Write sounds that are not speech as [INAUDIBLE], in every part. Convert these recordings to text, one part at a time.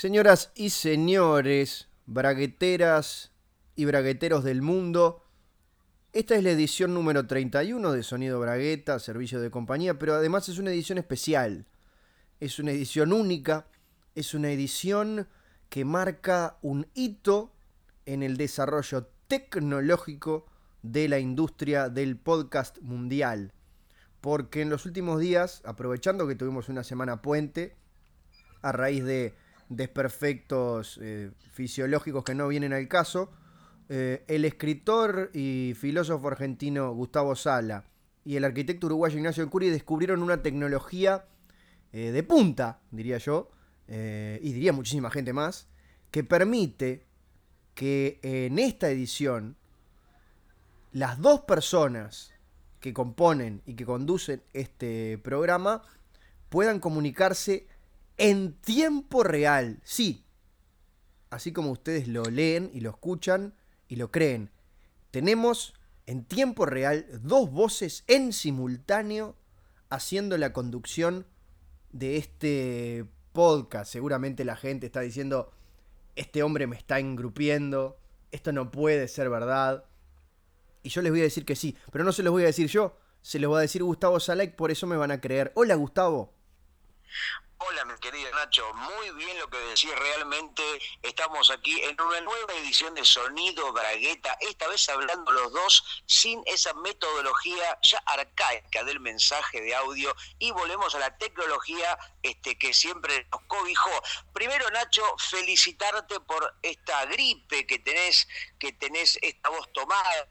Señoras y señores, bragueteras y bragueteros del mundo, esta es la edición número 31 de Sonido Bragueta, servicio de compañía, pero además es una edición especial. Es una edición única, es una edición que marca un hito en el desarrollo tecnológico de la industria del podcast mundial. Porque en los últimos días, aprovechando que tuvimos una semana puente, a raíz de desperfectos eh, fisiológicos que no vienen al caso, eh, el escritor y filósofo argentino Gustavo Sala y el arquitecto uruguayo Ignacio Curi descubrieron una tecnología eh, de punta, diría yo, y diría muchísima gente más, que permite que en esta edición las dos personas que componen y que conducen este programa puedan comunicarse en tiempo real. Sí, así como ustedes lo leen y lo escuchan y lo creen. Tenemos en tiempo real dos voces en simultáneo haciendo la conducción de este podcast. Seguramente la gente está diciendo, este hombre me está engrupiendo, esto no puede ser verdad. Y yo les voy a decir que sí, pero no se los voy a decir yo, se los voy a decir Gustavo Salek, por eso me van a creer. Hola Gustavo. Hola, mi querido Nacho. Muy bien lo que decís. Realmente estamos aquí en una nueva edición de Sonido Bragueta, esta vez hablando los dos sin esa metodología ya arcaica del mensaje de audio y volvemos a la tecnología este, que siempre nos cobijó. Primero, Nacho, felicitarte por esta gripe que tenés, que tenés esta voz tomada.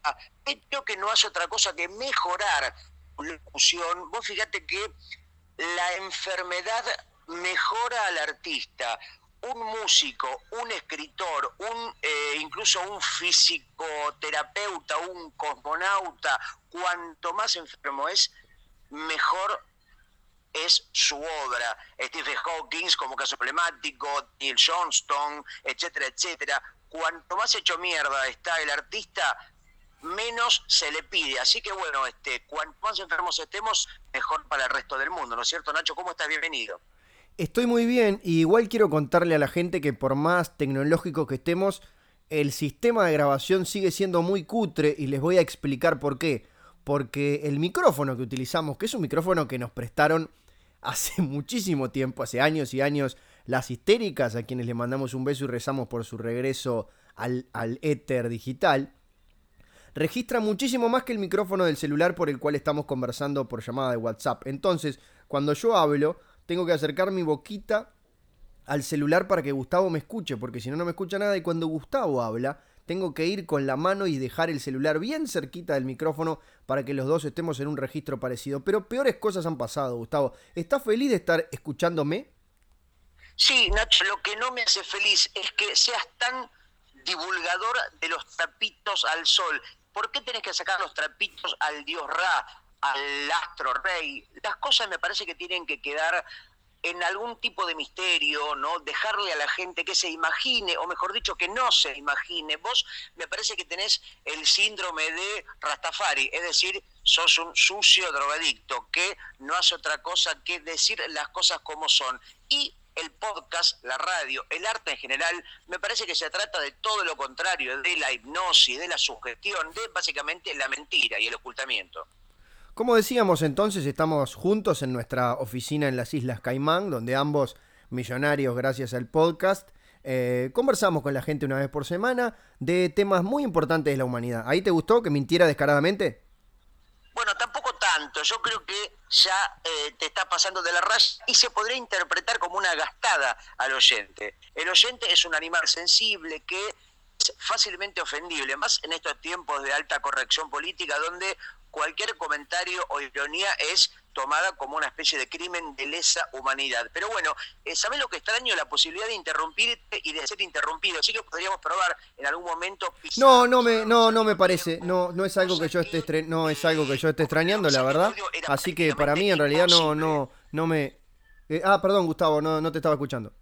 Creo que no hace otra cosa que mejorar la locución. Vos fíjate que la enfermedad mejora al artista, un músico, un escritor, un eh, incluso un fisicoterapeuta, un cosmonauta, cuanto más enfermo es, mejor es su obra. Stephen Hawking como caso emblemático, Neil Johnston, etcétera, etcétera. Cuanto más hecho mierda está el artista, menos se le pide. Así que bueno, este, cuanto más enfermos estemos, mejor para el resto del mundo, ¿no es cierto, Nacho? ¿Cómo estás? Bienvenido. Estoy muy bien y igual quiero contarle a la gente que por más tecnológico que estemos, el sistema de grabación sigue siendo muy cutre y les voy a explicar por qué. Porque el micrófono que utilizamos, que es un micrófono que nos prestaron [LAUGHS] hace muchísimo tiempo, hace años y años, las histéricas, a quienes le mandamos un beso y rezamos por su regreso al, al éter digital, registra muchísimo más que el micrófono del celular por el cual estamos conversando por llamada de WhatsApp. Entonces, cuando yo hablo, tengo que acercar mi boquita al celular para que Gustavo me escuche, porque si no, no me escucha nada. Y cuando Gustavo habla, tengo que ir con la mano y dejar el celular bien cerquita del micrófono para que los dos estemos en un registro parecido. Pero peores cosas han pasado, Gustavo. ¿Estás feliz de estar escuchándome? Sí, Nacho, lo que no me hace feliz es que seas tan divulgador de los trapitos al sol. ¿Por qué tenés que sacar los trapitos al dios Ra, al astro rey. Las cosas me parece que tienen que quedar en algún tipo de misterio, ¿no? Dejarle a la gente que se imagine, o mejor dicho, que no se imagine. Vos me parece que tenés el síndrome de Rastafari, es decir, sos un sucio drogadicto que no hace otra cosa que decir las cosas como son. Y el podcast, la radio, el arte en general, me parece que se trata de todo lo contrario, de la hipnosis, de la sugestión, de básicamente la mentira y el ocultamiento. Como decíamos entonces, estamos juntos en nuestra oficina en las Islas Caimán, donde ambos millonarios gracias al podcast. Eh, conversamos con la gente una vez por semana de temas muy importantes de la humanidad. ¿Ahí te gustó que mintiera descaradamente? Bueno, tampoco tanto. Yo creo que ya eh, te está pasando de la raya y se podría interpretar como una gastada al oyente. El oyente es un animal sensible que fácilmente ofendible, más en estos tiempos de alta corrección política donde cualquier comentario o ironía es tomada como una especie de crimen de lesa humanidad. Pero bueno, eh, ¿sabes lo que extraño? La posibilidad de interrumpirte y de ser interrumpido. Así que podríamos probar en algún momento. No, no me, no, no me parece. No, no es algo que yo esté no es algo que yo esté extrañando, la verdad. Así que para mí en realidad no, no, no me. Eh, ah, perdón, Gustavo, no, no te estaba escuchando.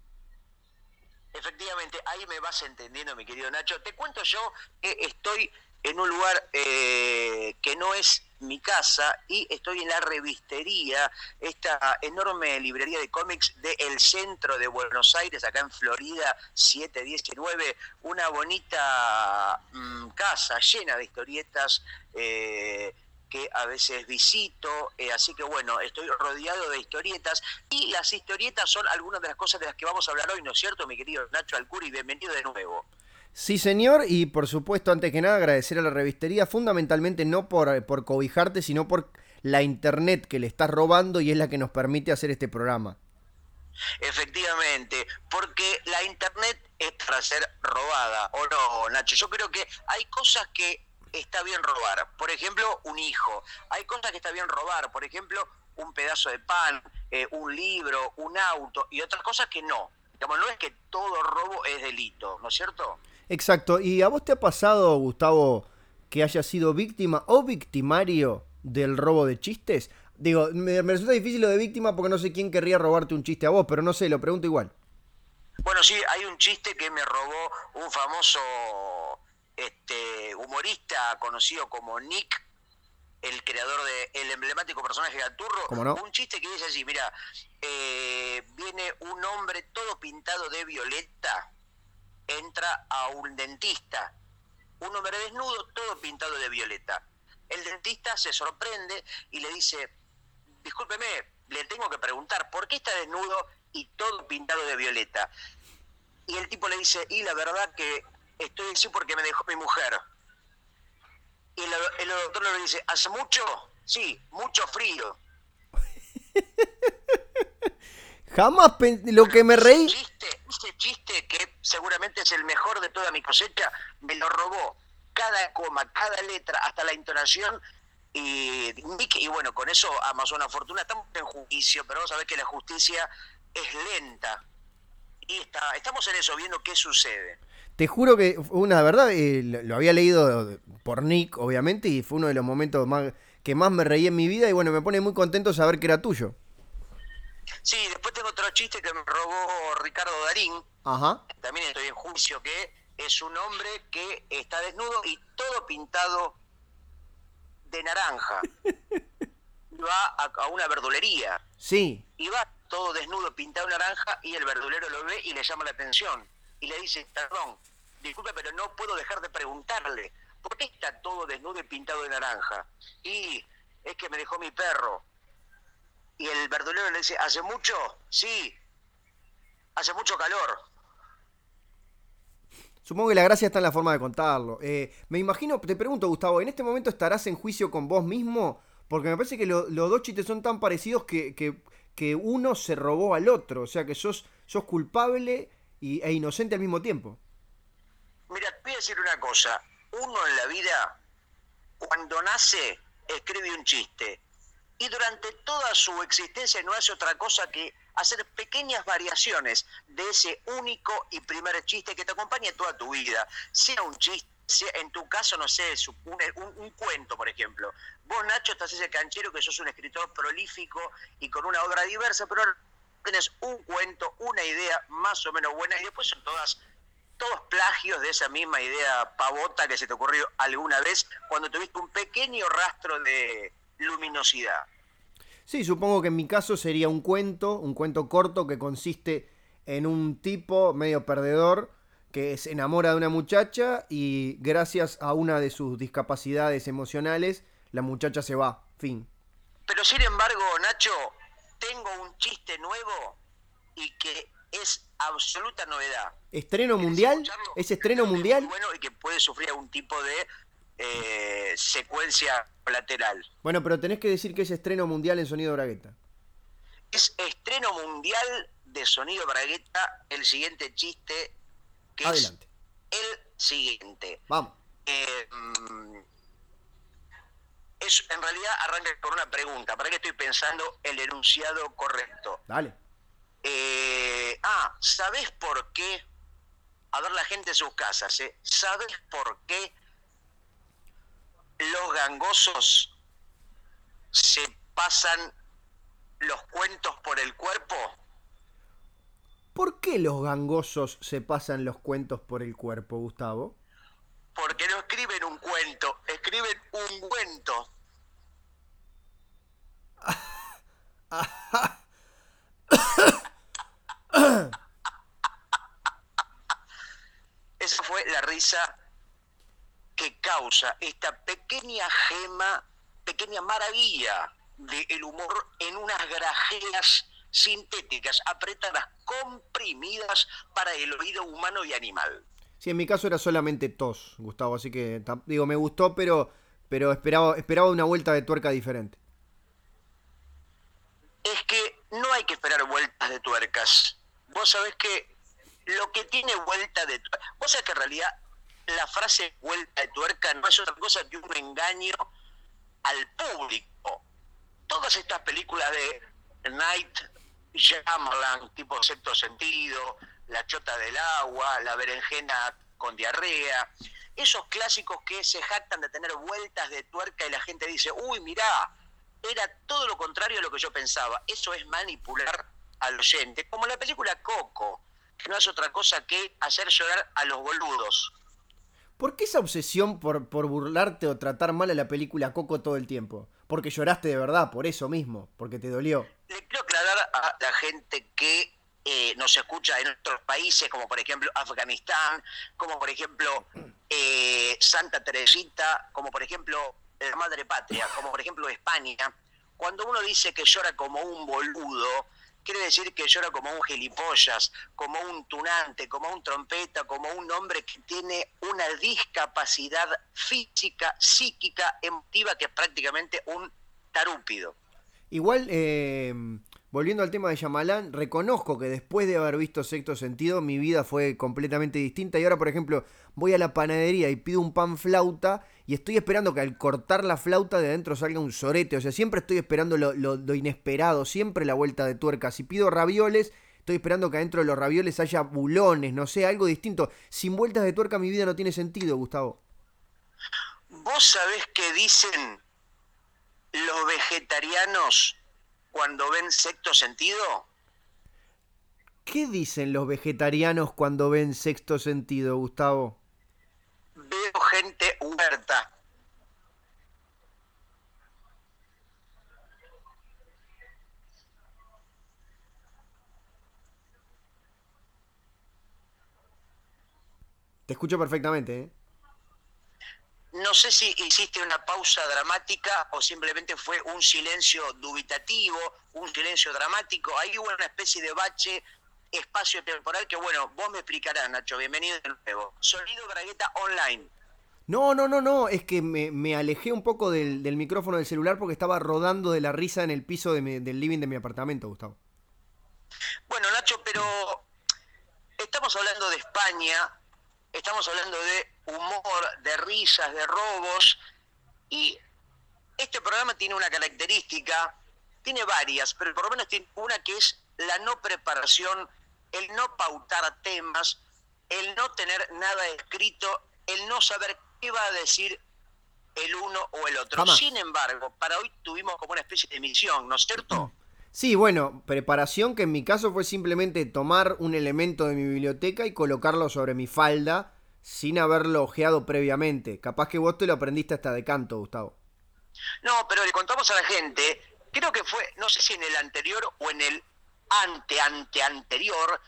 Efectivamente, ahí me vas entendiendo, mi querido Nacho. Te cuento yo que estoy en un lugar eh, que no es mi casa y estoy en la revistería, esta enorme librería de cómics del centro de Buenos Aires, acá en Florida 719, una bonita mm, casa llena de historietas. Eh, que a veces visito, eh, así que bueno, estoy rodeado de historietas y las historietas son algunas de las cosas de las que vamos a hablar hoy, ¿no es cierto, mi querido Nacho Alcuri? Bienvenido de nuevo. Sí, señor, y por supuesto, antes que nada, agradecer a la revistería, fundamentalmente no por, por cobijarte, sino por la internet que le estás robando y es la que nos permite hacer este programa. Efectivamente, porque la internet es para ser robada, ¿o no, Nacho? Yo creo que hay cosas que está bien robar. Por ejemplo, un hijo. Hay cosas que está bien robar. Por ejemplo, un pedazo de pan, eh, un libro, un auto y otras cosas que no. Digamos, no es que todo robo es delito, ¿no es cierto? Exacto. ¿Y a vos te ha pasado, Gustavo, que hayas sido víctima o victimario del robo de chistes? Digo, me, resulta difícil lo de víctima porque no sé quién querría robarte un chiste a vos, pero no sé, lo pregunto igual. Bueno, sí, hay un chiste que me robó un famoso este, humorista conocido como Nick, el creador del emblemático personaje de Gaturro, un chiste que dice así, mira, eh, viene un hombre todo pintado de violeta entra a un dentista. Un hombre desnudo, todo pintado de violeta. El dentista se sorprende y le dice, discúlpeme, le tengo que preguntar, ¿por qué está desnudo y todo pintado de violeta? Y el tipo le dice, y la verdad que estoy así porque me dejó mi mujer. Y el, el doctor le dice, ¿hace mucho? Sí, mucho frío. [LAUGHS] Jamás lo que me reí. Ese chiste, que seguramente es el mejor de toda mi cosecha, me lo robó cada coma, cada letra, hasta la entonación. Y, y bueno, con eso Amazon Fortuna estamos en juicio, pero vamos a ver que la justicia es lenta. Y está, estamos en eso, viendo qué sucede. Te juro que una verdad, eh, lo había leído por Nick, obviamente, y fue uno de los momentos más que más me reí en mi vida y bueno, me pone muy contento saber que era tuyo. Sí, después tengo otro chiste que me robó Ricardo Darín. Ajá. También estoy en juicio que es un hombre que está desnudo y todo pintado de naranja. [LAUGHS] va a, una verdulería. Sí. Y va todo desnudo, pintado de naranja, y el verdulero lo ve y le llama la atención. Y le dice, perdón, disculpe, pero no puedo dejar de preguntarle, ¿por qué está todo desnudo y pintado de naranja? Y es que me dejó mi perro. Y el verdulero le dice, ¿hace mucho? Sí, hace mucho calor. Supongo que la gracia está en la forma de contarlo. Eh, me imagino, te pregunto, Gustavo, ¿en este momento estarás en juicio con vos mismo? Porque me parece que los dos chistes son tan parecidos que, que, uno se robó al otro. O sea, que sos, sos culpable y, e inocente al mismo tiempo. Mira, te voy a decir una cosa. Uno en la vida, cuando nace, escribe un chiste y durante toda su existencia no hace otra cosa que hacer pequeñas variaciones de ese único y primer chiste que te acompaña toda tu vida. Sea un chiste, sea, en tu caso, no sé, un, cuento, por ejemplo. Vos, Nacho, estás ese canchero que sos un escritor prolífico y con una obra diversa, pero tenés un cuento, una idea más o menos buena y después son todas todos plagios de esa misma idea pavota que se te ocurrió alguna vez cuando tuviste un pequeño rastro de, luminosidad. Sí, supongo que en mi caso sería un cuento, un cuento corto que consiste en un tipo medio perdedor que se enamora de una muchacha y gracias a una de sus discapacidades emocionales, la muchacha se va. Fin. Pero sin embargo, Nacho, tengo un chiste nuevo y que es absoluta novedad. ¿Estreno mundial? ¿Es estreno mundial? Bueno, y que puede sufrir algún tipo de eh, secuencia lateral. Bueno, pero tenés que decir que es estreno mundial en Sonido Bragueta. Es estreno mundial de Sonido Bragueta el siguiente chiste, que Adelante. es el siguiente. Vamos. Eh, es, en realidad arranca con una pregunta. ¿Para qué estoy pensando el enunciado correcto? Dale. Eh, ah, ¿sabés por qué? A ver la gente en sus casas, ¿eh? por qué los gangosos se pasan los cuentos por el cuerpo? ¿Por qué los gangosos se pasan los cuentos por el cuerpo, Gustavo? Porque no escriben un cuento, escriben un cuento. [LAUGHS] [COUGHS] Esa fue la risa que causa esta pequeña gema, pequeña maravilla del de humor en unas grajeas sintéticas, apretadas, comprimidas para el oído humano y animal. Sí, en mi caso era solamente tos, Gustavo, así que digo, me gustó, pero, pero esperaba, esperaba una vuelta de tuerca diferente. Es que no hay que esperar vueltas de tuercas Vos sabés que lo que tiene vuelta de tuerca, vos sabés que en realidad la frase vuelta de tuerca no es otra cosa que un engaño al público. Todas estas películas de Night Shyamalan, tipo sexto sentido, La chota del agua, La berenjena con diarrea, esos clásicos que se jactan de tener vueltas de tuerca y la gente dice, uy, mirá, era todo lo contrario a lo que yo pensaba. Eso es manipular al oyente, como la película Coco, que no es otra cosa que hacer llorar a los boludos. ¿Por qué esa obsesión por, por burlarte o tratar mal a la película Coco todo el tiempo? Porque lloraste de verdad, por eso mismo, porque te dolió. Le quiero aclarar a la gente que eh, nos escucha en otros países, como por ejemplo Afganistán, como por ejemplo [CLEARS THROAT] eh, Santa Teresita, como por ejemplo la Madre Patria, como por ejemplo España. Cuando uno dice que llora como un boludo, quiere decir que llora como un gilipollas, como un tunante, como un trompeta, como un hombre que tiene una discapacidad física, psíquica, emotiva, que es prácticamente un tarúpido. Igual, eh, volviendo al tema de Yamalán, reconozco que después de haber visto Sexto Sentido, mi vida fue completamente distinta. Y ahora, por ejemplo, voy a la panadería y pido un pan flauta y estoy esperando que al cortar la flauta de adentro salga un sorete. O sea, siempre estoy esperando lo, inesperado, siempre la vuelta de tuerca. Si pido ravioles, estoy esperando que adentro de los ravioles haya bulones, no sé, algo distinto. Sin vueltas de tuerca mi vida no tiene sentido, Gustavo. ¿Vos sabés qué dicen los vegetarianos cuando ven sexto sentido? ¿Qué dicen los vegetarianos cuando ven sexto sentido, Gustavo? Veo gente huerta. Te escucho perfectamente. ¿eh? No sé si hiciste una pausa dramática o simplemente fue un silencio dubitativo, un silencio dramático. Hay una especie de bache espacio temporal que, bueno, vos me explicarás, Nacho. Bienvenido de nuevo. Sonido Bragueta Online. No, no, no, no, es que me, alejé un poco del, micrófono del celular porque estaba rodando de la risa en el piso del living de mi apartamento, Gustavo. Bueno, Nacho, pero estamos hablando de España, estamos hablando de humor, de risas, de robos, y este programa tiene una característica, tiene varias, pero por lo menos tiene una que es la no preparación el no pautar temas, el no tener nada escrito, el no saber qué va a decir el uno o el otro. Sin embargo, para hoy tuvimos como una especie de misión, ¿no es cierto? Sí, bueno, preparación que en mi caso fue simplemente tomar un elemento de mi biblioteca y colocarlo sobre mi falda sin haberlo ojeado previamente. Capaz que vos te lo aprendiste hasta de canto, Gustavo. No, pero le contamos a la gente, creo que fue, no sé si en el anterior o en el ante, ante, anterior,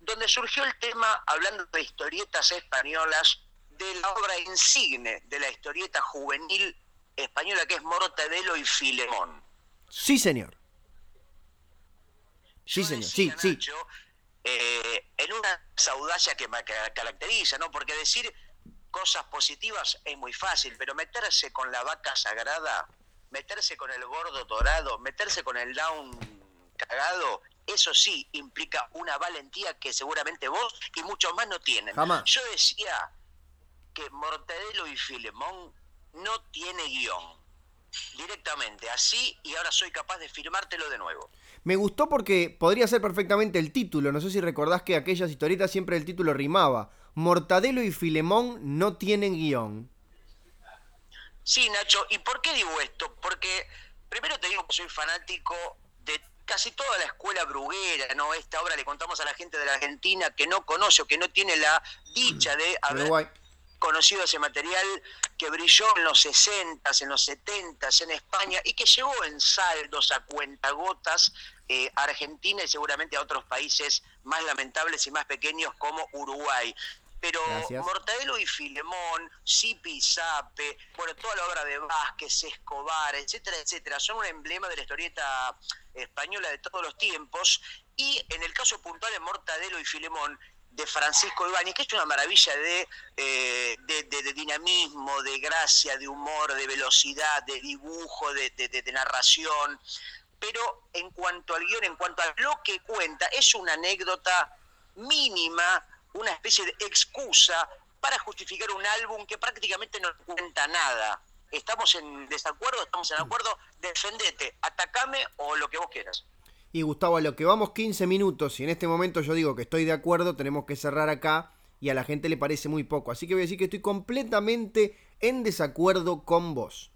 donde surgió el tema, hablando de historietas españolas, de la obra insigne de la historieta juvenil española que es Mortadelo y Filemón. Sí, señor. Sí, señor, sí, sí. Eh, en una saudacia que me caracteriza, ¿no? Porque decir cosas positivas es muy fácil, pero meterse con la vaca sagrada, meterse con el gordo dorado, meterse con el down cagado, eso sí implica una valentía que seguramente vos y muchos más no tienen. Yo decía que Mortadelo y Filemón no tiene guion. Directamente, así, y ahora soy capaz de firmártelo de nuevo. Me gustó porque podría ser perfectamente el título. No sé si recordás que aquellas historietas siempre el título rimaba. Mortadelo y Filemón no tienen guion. Sí, Nacho, ¿y por qué digo esto? Porque primero te digo que soy fanático casi toda la escuela bruguera, ¿no? Esta obra le contamos a la gente de la Argentina que no conoce o que no tiene la dicha de haber conocido ese material que brilló en los 60 en los 70 en España y que llegó en saldos a cuentagotas eh, a Argentina y seguramente a otros países más lamentables y más pequeños como Uruguay. pero Mortadelo y Filemón, Sipi y Sape, bueno, toda la obra de Vázquez, Escobar, etcétera, etcétera, son un emblema de la historieta española de todos los tiempos. Y en el caso puntual de Mortadelo y Filemón, de Francisco Ibáñez, que es una maravilla de, eh, de, dinamismo, de gracia, de humor, de velocidad, de dibujo, de, de, narración. Pero en cuanto al guion, en cuanto a lo que cuenta, es una anécdota mínima, una especie de excusa para justificar un álbum que prácticamente no cuenta nada. ¿Estamos en desacuerdo? ¿Estamos en acuerdo? Defendete, atacame o lo que vos quieras. Y Gustavo, a lo que vamos 15 minutos, y en este momento yo digo que estoy de acuerdo, tenemos que cerrar acá y a la gente le parece muy poco. Así que voy a decir que estoy completamente en desacuerdo con vos.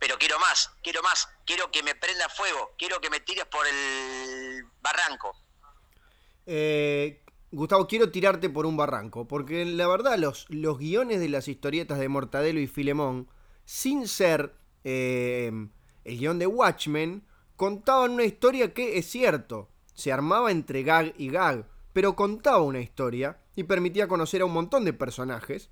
Pero quiero más, quiero más, quiero que me prenda fuego, quiero que me tires por el barranco. Eh, Gustavo, quiero tirarte por un barranco, porque la verdad los, los guiones de las historietas de Mortadelo y Filemón, sin ser eh, el guion de Watchmen, contaban una historia que es cierto, se armaba entre gag y gag, pero contaba una historia y permitía conocer a un montón de personajes.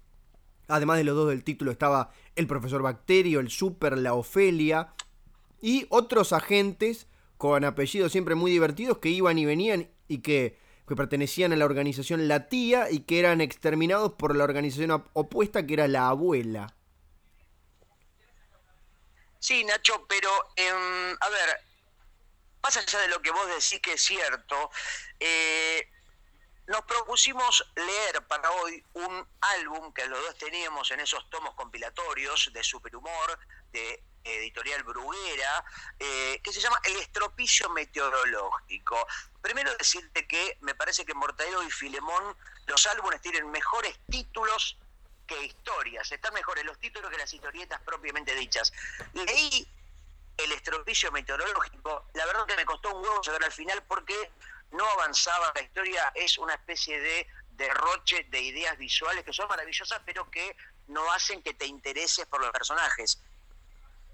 Además de los dos del título estaba el profesor Bacterio, el Super, la Ofelia y otros agentes con apellidos siempre muy divertidos que iban y venían y que que pertenecían a la organización La Tía y que eran exterminados por la organización opuesta que era la Abuela. Sí, Nacho, pero em, a ver, más allá de lo que vos decís que es cierto, eh, nos propusimos leer para hoy un álbum que los dos teníamos en esos tomos compilatorios de superhumor, de editorial Bruguera, eh, que se llama El estropicio meteorológico. Primero decirte que me parece que Mortadelo y Filemón, los álbumes tienen mejores títulos que historias, están mejores los títulos que las historietas propiamente dichas. Leí El estropicio meteorológico, la verdad que me costó un huevo llegar al final porque no avanzaba, la historia es una especie de derroche de ideas visuales que son maravillosas, pero que no hacen que te intereses por los personajes.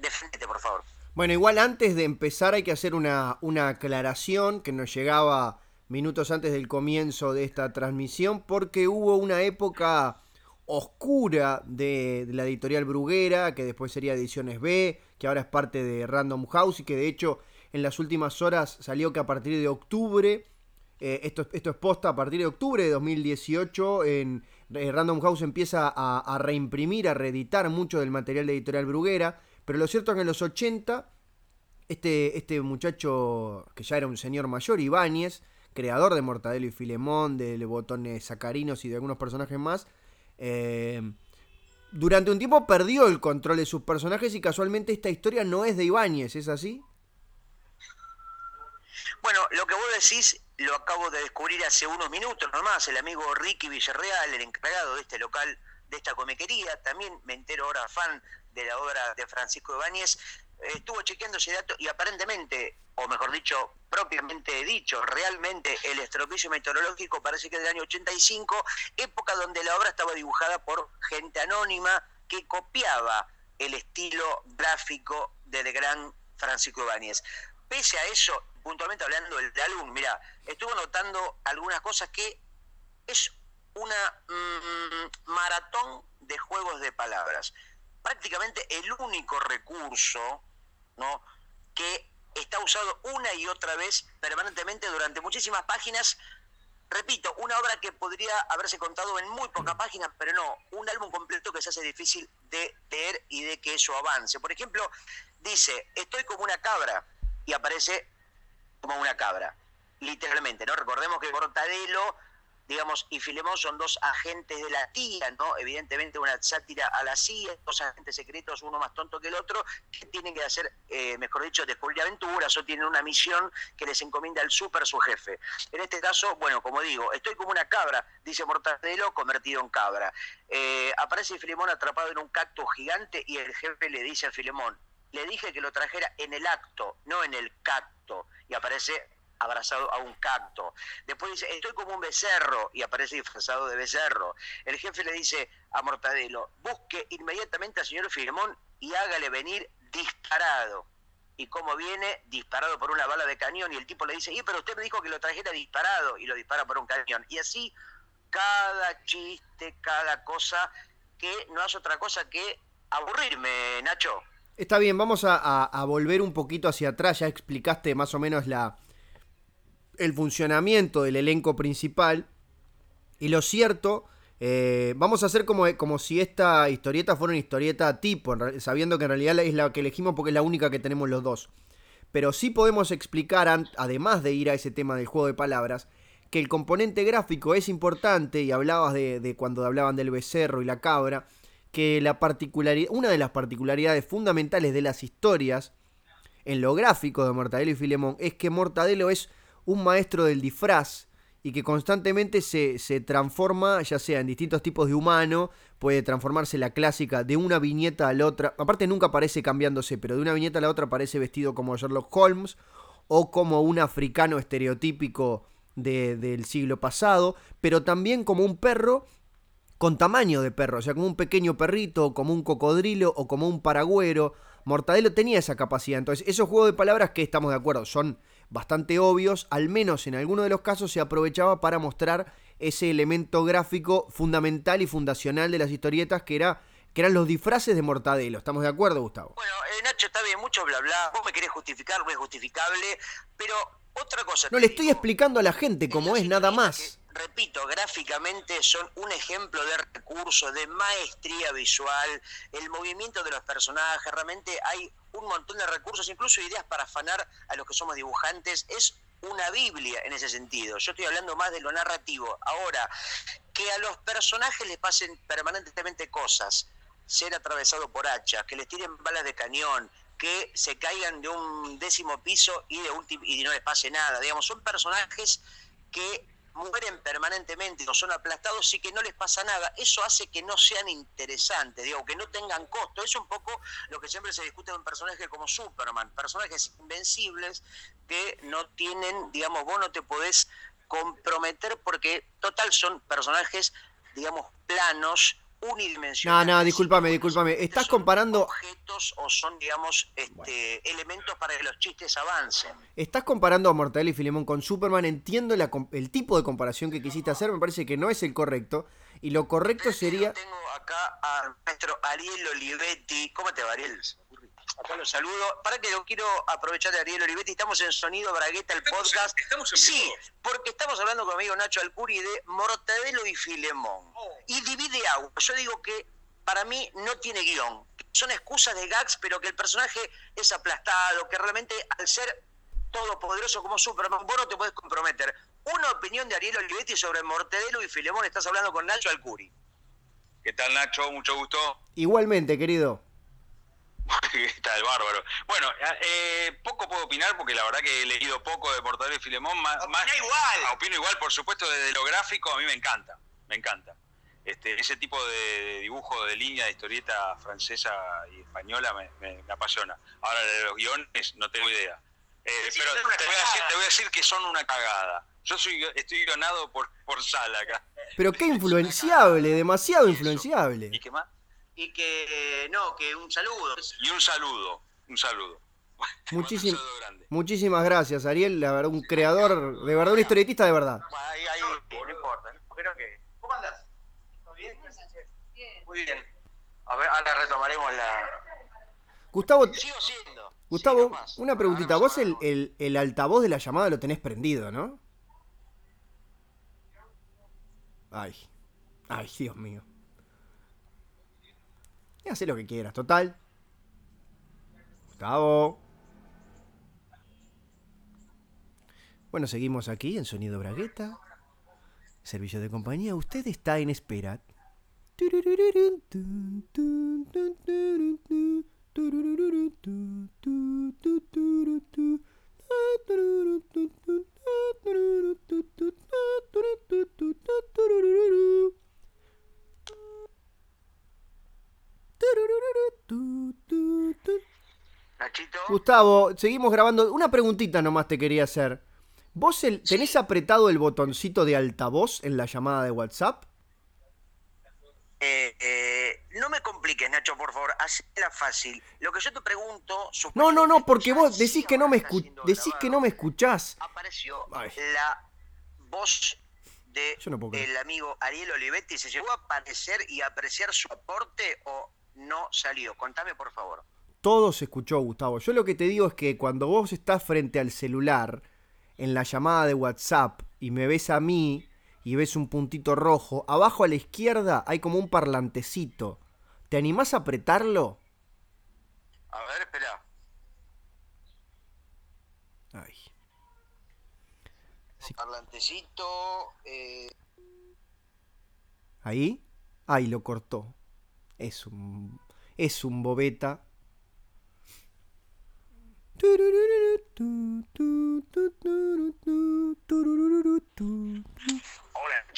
Defendete, por favor. Bueno, igual antes de empezar hay que hacer una, una aclaración que nos llegaba minutos antes del comienzo de esta transmisión, porque hubo una época oscura de, de, la editorial Bruguera, que después sería Ediciones B, que ahora es parte de Random House y que de hecho en las últimas horas salió que a partir de octubre, eh, esto, esto es posta, a partir de octubre de 2018 en eh, Random House empieza a, reimprimir, a reeditar mucho del material de Editorial Bruguera, pero lo cierto es que en los 80 este, este muchacho que ya era un señor mayor, Ibáñez, creador de Mortadelo y Filemón, de Botones Sacarinos y de algunos personajes más, eh, durante un tiempo perdió el control de sus personajes y casualmente esta historia no es de Ibáñez, ¿es así? Bueno, lo que vos decís lo acabo de descubrir hace unos minutos nomás. El amigo Ricky Villarreal, el encargado de este local, de esta comequería, también me entero ahora fan de la obra de Francisco Ibáñez, estuvo chequeando ese dato y aparentemente, o mejor dicho, propiamente dicho, realmente el estropicio meteorológico parece que es del año 85, época donde la obra estaba dibujada por gente anónima que copiaba el estilo gráfico del gran Francisco Ibáñez. Pese a eso, puntualmente hablando del álbum, mira, estuvo notando algunas cosas que es una mm, maratón de juegos de palabras. Prácticamente el único recurso ¿no? que está usado una y otra vez permanentemente durante muchísimas páginas. Repito, una obra que podría haberse contado en muy pocas páginas, pero no, un álbum completo que se hace difícil de leer y de que eso avance. Por ejemplo, dice, estoy como una cabra y aparece como una cabra, literalmente, ¿no? Recordemos que Mortadelo, digamos, y Filemón son dos agentes de la tía, ¿no? Evidentemente una sátira a la CIA, dos agentes secretos, uno más tonto que el otro, que tienen que hacer, eh, mejor dicho, descubrir aventuras o tienen una misión que les encomienda el súper su jefe. En este caso, bueno, como digo, estoy como una cabra, dice Mortadelo, convertido en cabra. Eh, aparece Filemón atrapado en un cactus gigante y el jefe le dice a Filemón, le dije que lo trajera en el acto, no en el cacto, y aparece abrazado a un cacto. Después dice, estoy como un becerro, y aparece disfrazado de becerro. El jefe le dice a Mortadelo, busque inmediatamente al señor Filemón y hágale venir disparado. y cómo viene disparado por una bala de cañón y el tipo le dice, pero usted me dijo que lo trajera disparado y lo dispara por un cañón. Y así cada chiste, cada cosa que no hace otra cosa que aburrirme, Nacho. Está bien, vamos a, volver un poquito hacia atrás. Ya explicaste más o menos la el funcionamiento del elenco principal. Y lo cierto, eh, vamos a hacer como, como si esta historieta fuera una historieta tipo, sabiendo que en realidad es la que elegimos porque es la única que tenemos los dos. Pero sí podemos explicar, además de ir a ese tema del juego de palabras, que el componente gráfico es importante, y hablabas de, de cuando hablaban del becerro y la cabra, que la particularidad, una de las particularidades fundamentales de las historias en lo gráfico de Mortadelo y Filemón es que Mortadelo es un maestro del disfraz y que constantemente se, se, transforma, ya sea en distintos tipos de humano, puede transformarse la clásica de una viñeta a la otra, aparte nunca aparece cambiándose, pero de una viñeta a la otra aparece vestido como Sherlock Holmes o como un africano estereotípico del siglo pasado, pero también como un perro con tamaño de perro, o sea, como un pequeño perrito, como un cocodrilo o como un paragüero. Mortadelo tenía esa capacidad. Entonces, esos juegos de palabras que estamos de acuerdo son bastante obvios, al menos en alguno de los casos se aprovechaba para mostrar ese elemento gráfico fundamental y fundacional de las historietas que era que eran los disfraces de Mortadelo. ¿Estamos de acuerdo, Gustavo? Bueno, eh, Nacho, está bien, mucho bla bla. Vos me querés justificar, no es justificable, pero otra cosa. No le estoy explicando a la gente cómo es, nada más repito, gráficamente son un ejemplo de recursos, de maestría visual, el movimiento de los personajes, realmente hay un montón de recursos, incluso ideas para afanar a los que somos dibujantes, es una Biblia en ese sentido. Yo estoy hablando más de lo narrativo. Ahora, que a los personajes les pasen permanentemente cosas, ser atravesado por hachas, que les tiren balas de cañón, que se caigan de un décimo piso y de y no les pase nada. Digamos, son personajes que mueren permanentemente o son aplastados y que no les pasa nada. Eso hace que no sean interesantes, digo, que no tengan costo. Es un poco lo que siempre se discute en personajes como Superman, personajes invencibles que no tienen, digamos, vos no te podés comprometer porque total son personajes, digamos, planos, unidimensionales. No, no, discúlpame, discúlpame. Estás comparando. Objetos o son, digamos, este, elementos para que los chistes avancen. Estás comparando a Mortadelo y Filemón con Superman. Entiendo el tipo de comparación que quisiste hacer. Me parece que no es el correcto. Y lo correcto sería. Tengo acá al maestro Ariel Olivetti. ¿Cómo te va, Ariel? Acá los saludo. Para que yo quiero aprovechar de Ariel Olivetti. Estamos en Sonido Bragueta, el podcast. estamos en sí, porque estamos hablando con mi amigo Nacho Alcuri de Mortadelo y Filemón. Oh. Y divide agua. Yo digo que para mí no tiene guion. Son excusas de gags, pero que el personaje es aplastado, que realmente al ser todopoderoso como Superman, vos no te puedes comprometer. Una opinión de Ariel Olivetti sobre Mortadelo y Filemón. Estás hablando con Nacho Alcuri. ¿Qué tal, Nacho? Mucho gusto. Igualmente, querido. [LAUGHS] Está el bárbaro. Bueno, eh, poco puedo opinar porque la verdad que he leído poco de Mortadelo y Filemón. Más, igual. Ah, opino igual, por supuesto, desde lo gráfico a mí me encanta. Me encanta. Este, ese tipo de dibujo de línea de historieta francesa y española me, apasiona. Ahora, de los guiones no tengo idea. Eh, pero te voy, a decir, que son una cagada. Yo soy, estoy guionado por, por Sala acá. Pero qué [LAUGHS] influenciable, demasiado influenciable. ¿Y qué más? Y que no, que un saludo. Y un saludo, un saludo. muchísimas gracias, Ariel, la verdad, un creador, de verdad, un historietista de verdad. Ahí, ahí, no importa, creo que... ¿Cómo andas? ¿Todo bien? Muy bien. A ver, ahora retomaremos la... Gustavo, Sigo siendo. Gustavo, una preguntita. Vos el, el, el altavoz de la llamada lo tenés prendido, ¿no? Ay, ay, Dios mío. Hace lo que quieras, total. Gustavo. Bueno, seguimos aquí en Sonido Bragueta. Servicio de compañía. Usted está en espera. Gustavo, seguimos grabando. Una preguntita nomás te quería hacer. ¿Vos tenés apretado el botoncito de altavoz en la llamada de WhatsApp? Eh, eh, no me compliques, Nacho, por favor, hazla fácil. Lo que yo te pregunto... No, no, no, porque vos decís que no me, decís que no me escuchás. Apareció la voz de el amigo Ariel Olivetti. ¿Se llegó a aparecer y apreciar su aporte o no salió? Contame, por favor. Todo se escuchó, Gustavo. Yo lo que te digo es que cuando vos estás frente al celular, en la llamada de WhatsApp, y me ves a mí, y ves un puntito rojo, abajo a la izquierda hay como un parlantecito. ¿Te animás a apretarlo? A ver, espera. Ay. Parlantecito. Eh... ¿Ahí? Ay, lo cortó. Es un. Es un bobeta.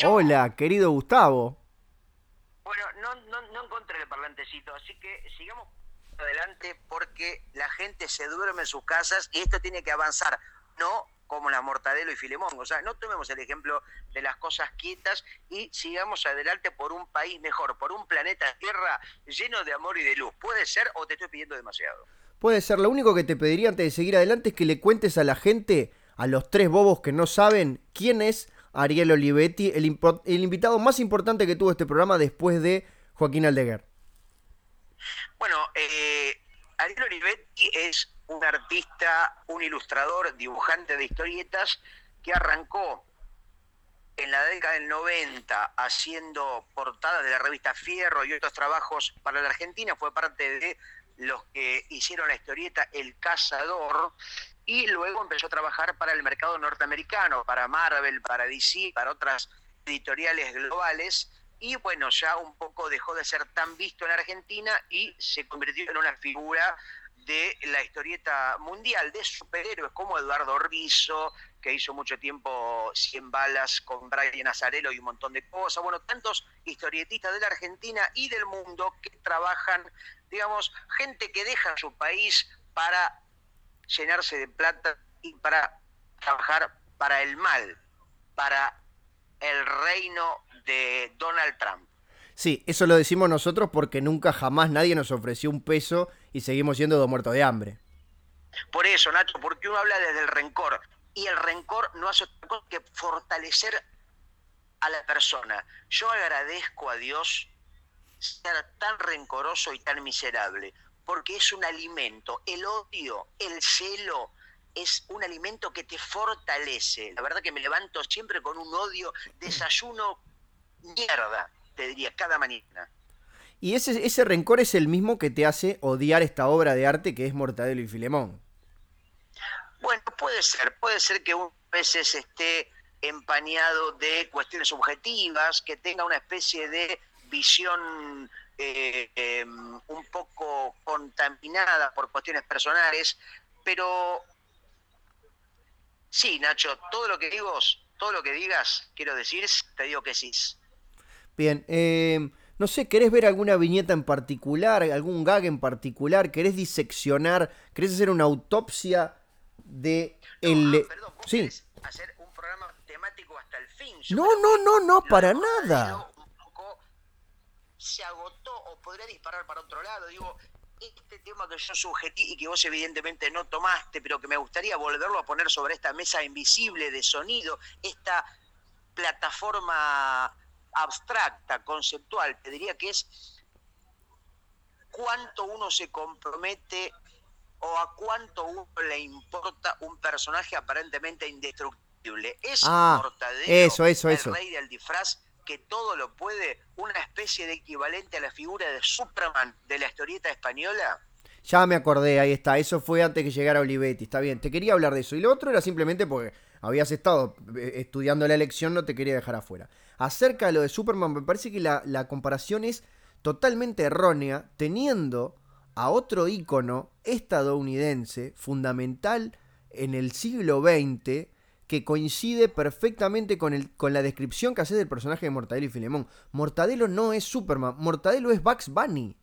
Hola, querido Gustavo. Bueno, no, no, no encontré el parlantecito, así que sigamos adelante porque la gente se duerme en sus casas y esto tiene que avanzar, no como la Mortadelo y Filemón. O sea, no tomemos el ejemplo de las cosas quietas y sigamos adelante por un país mejor, por un planeta Tierra lleno de amor y de luz. ¿Puede ser o te estoy pidiendo demasiado? Puede ser. Lo único que te pediría antes de seguir adelante es que le cuentes a la gente, a los tres bobos que no saben, quién es Ariel Olivetti, el, invitado más importante que tuvo este programa después de Joaquín Aldeguer. Bueno, eh, Ariel Olivetti es un artista, un ilustrador, dibujante de historietas que arrancó en la década del 90 haciendo portadas de la revista Fierro y otros trabajos para la Argentina, fue parte de los que hicieron la historieta El Cazador y luego empezó a trabajar para el mercado norteamericano, para Marvel, para DC, para otras editoriales globales. Y bueno, ya un poco dejó de ser tan visto en Argentina y se convirtió en una figura de la historieta mundial de superhéroes como Eduardo Orbizo, que hizo mucho tiempo 100 balas con Brian Azarelo y un montón de cosas. Bueno, tantos historietistas de la Argentina y del mundo que trabajan, digamos, gente que deja su país para llenarse de plata y para trabajar para el mal, para el reino de Donald Trump. Sí, eso lo decimos nosotros porque nunca jamás nadie nos ofreció un peso y seguimos siendo dos muertos de hambre. Por eso, Nacho, porque uno habla desde el rencor y el rencor no hace otra cosa que fortalecer a la persona. Yo agradezco a Dios ser tan rencoroso y tan miserable, porque es un alimento. El odio, el celo, es un alimento que te fortalece. La verdad que me levanto siempre con un odio, desayuno mierda, te diría, cada mañana. Y ese, ese rencor es el mismo que te hace odiar esta obra de arte que es Mortadelo y Filemón. Bueno, puede ser, puede ser que a veces esté empañado de cuestiones subjetivas, que tenga una especie de visión eh, em, un poco contaminada por cuestiones personales, pero sí, Nacho, todo lo que digo, todo lo que digas, quiero decir, te digo que sí. Bien, eh, no sé, ¿querés ver alguna viñeta en particular, algún gag en particular? ¿Querés diseccionar? ¿Querés hacer una autopsia de el... Ah, perdón, sí. hacer un programa temático hasta el fin. no, no, no, no, para nada se agotó o podría disparar para otro lado. Digo, este tema que yo sujetí y que vos evidentemente no tomaste, pero que me gustaría volverlo a poner sobre esta mesa invisible de sonido, esta plataforma abstracta, conceptual, te diría que es cuánto uno se compromete o a cuánto uno le importa un personaje aparentemente indestructible. Es ah, Mortadelo, eso, eso, el eso. rey del disfraz, que todo lo puede, una especie de equivalente a la figura de Superman de la historieta española? Ya me acordé, ahí está. Eso fue antes que llegara Olivetti. Está bien, te quería hablar de eso. Y lo otro era simplemente porque habías estado eh, estudiando la elección, no te quería dejar afuera. Acerca de lo de Superman, me parece que la, la comparación es totalmente errónea, teniendo a otro ícono estadounidense fundamental en el siglo XX que coincide perfectamente con, el, con la descripción que hace del personaje de Mortadelo y Filemón. Mortadelo no es Superman, Mortadelo es Bugs Bunny.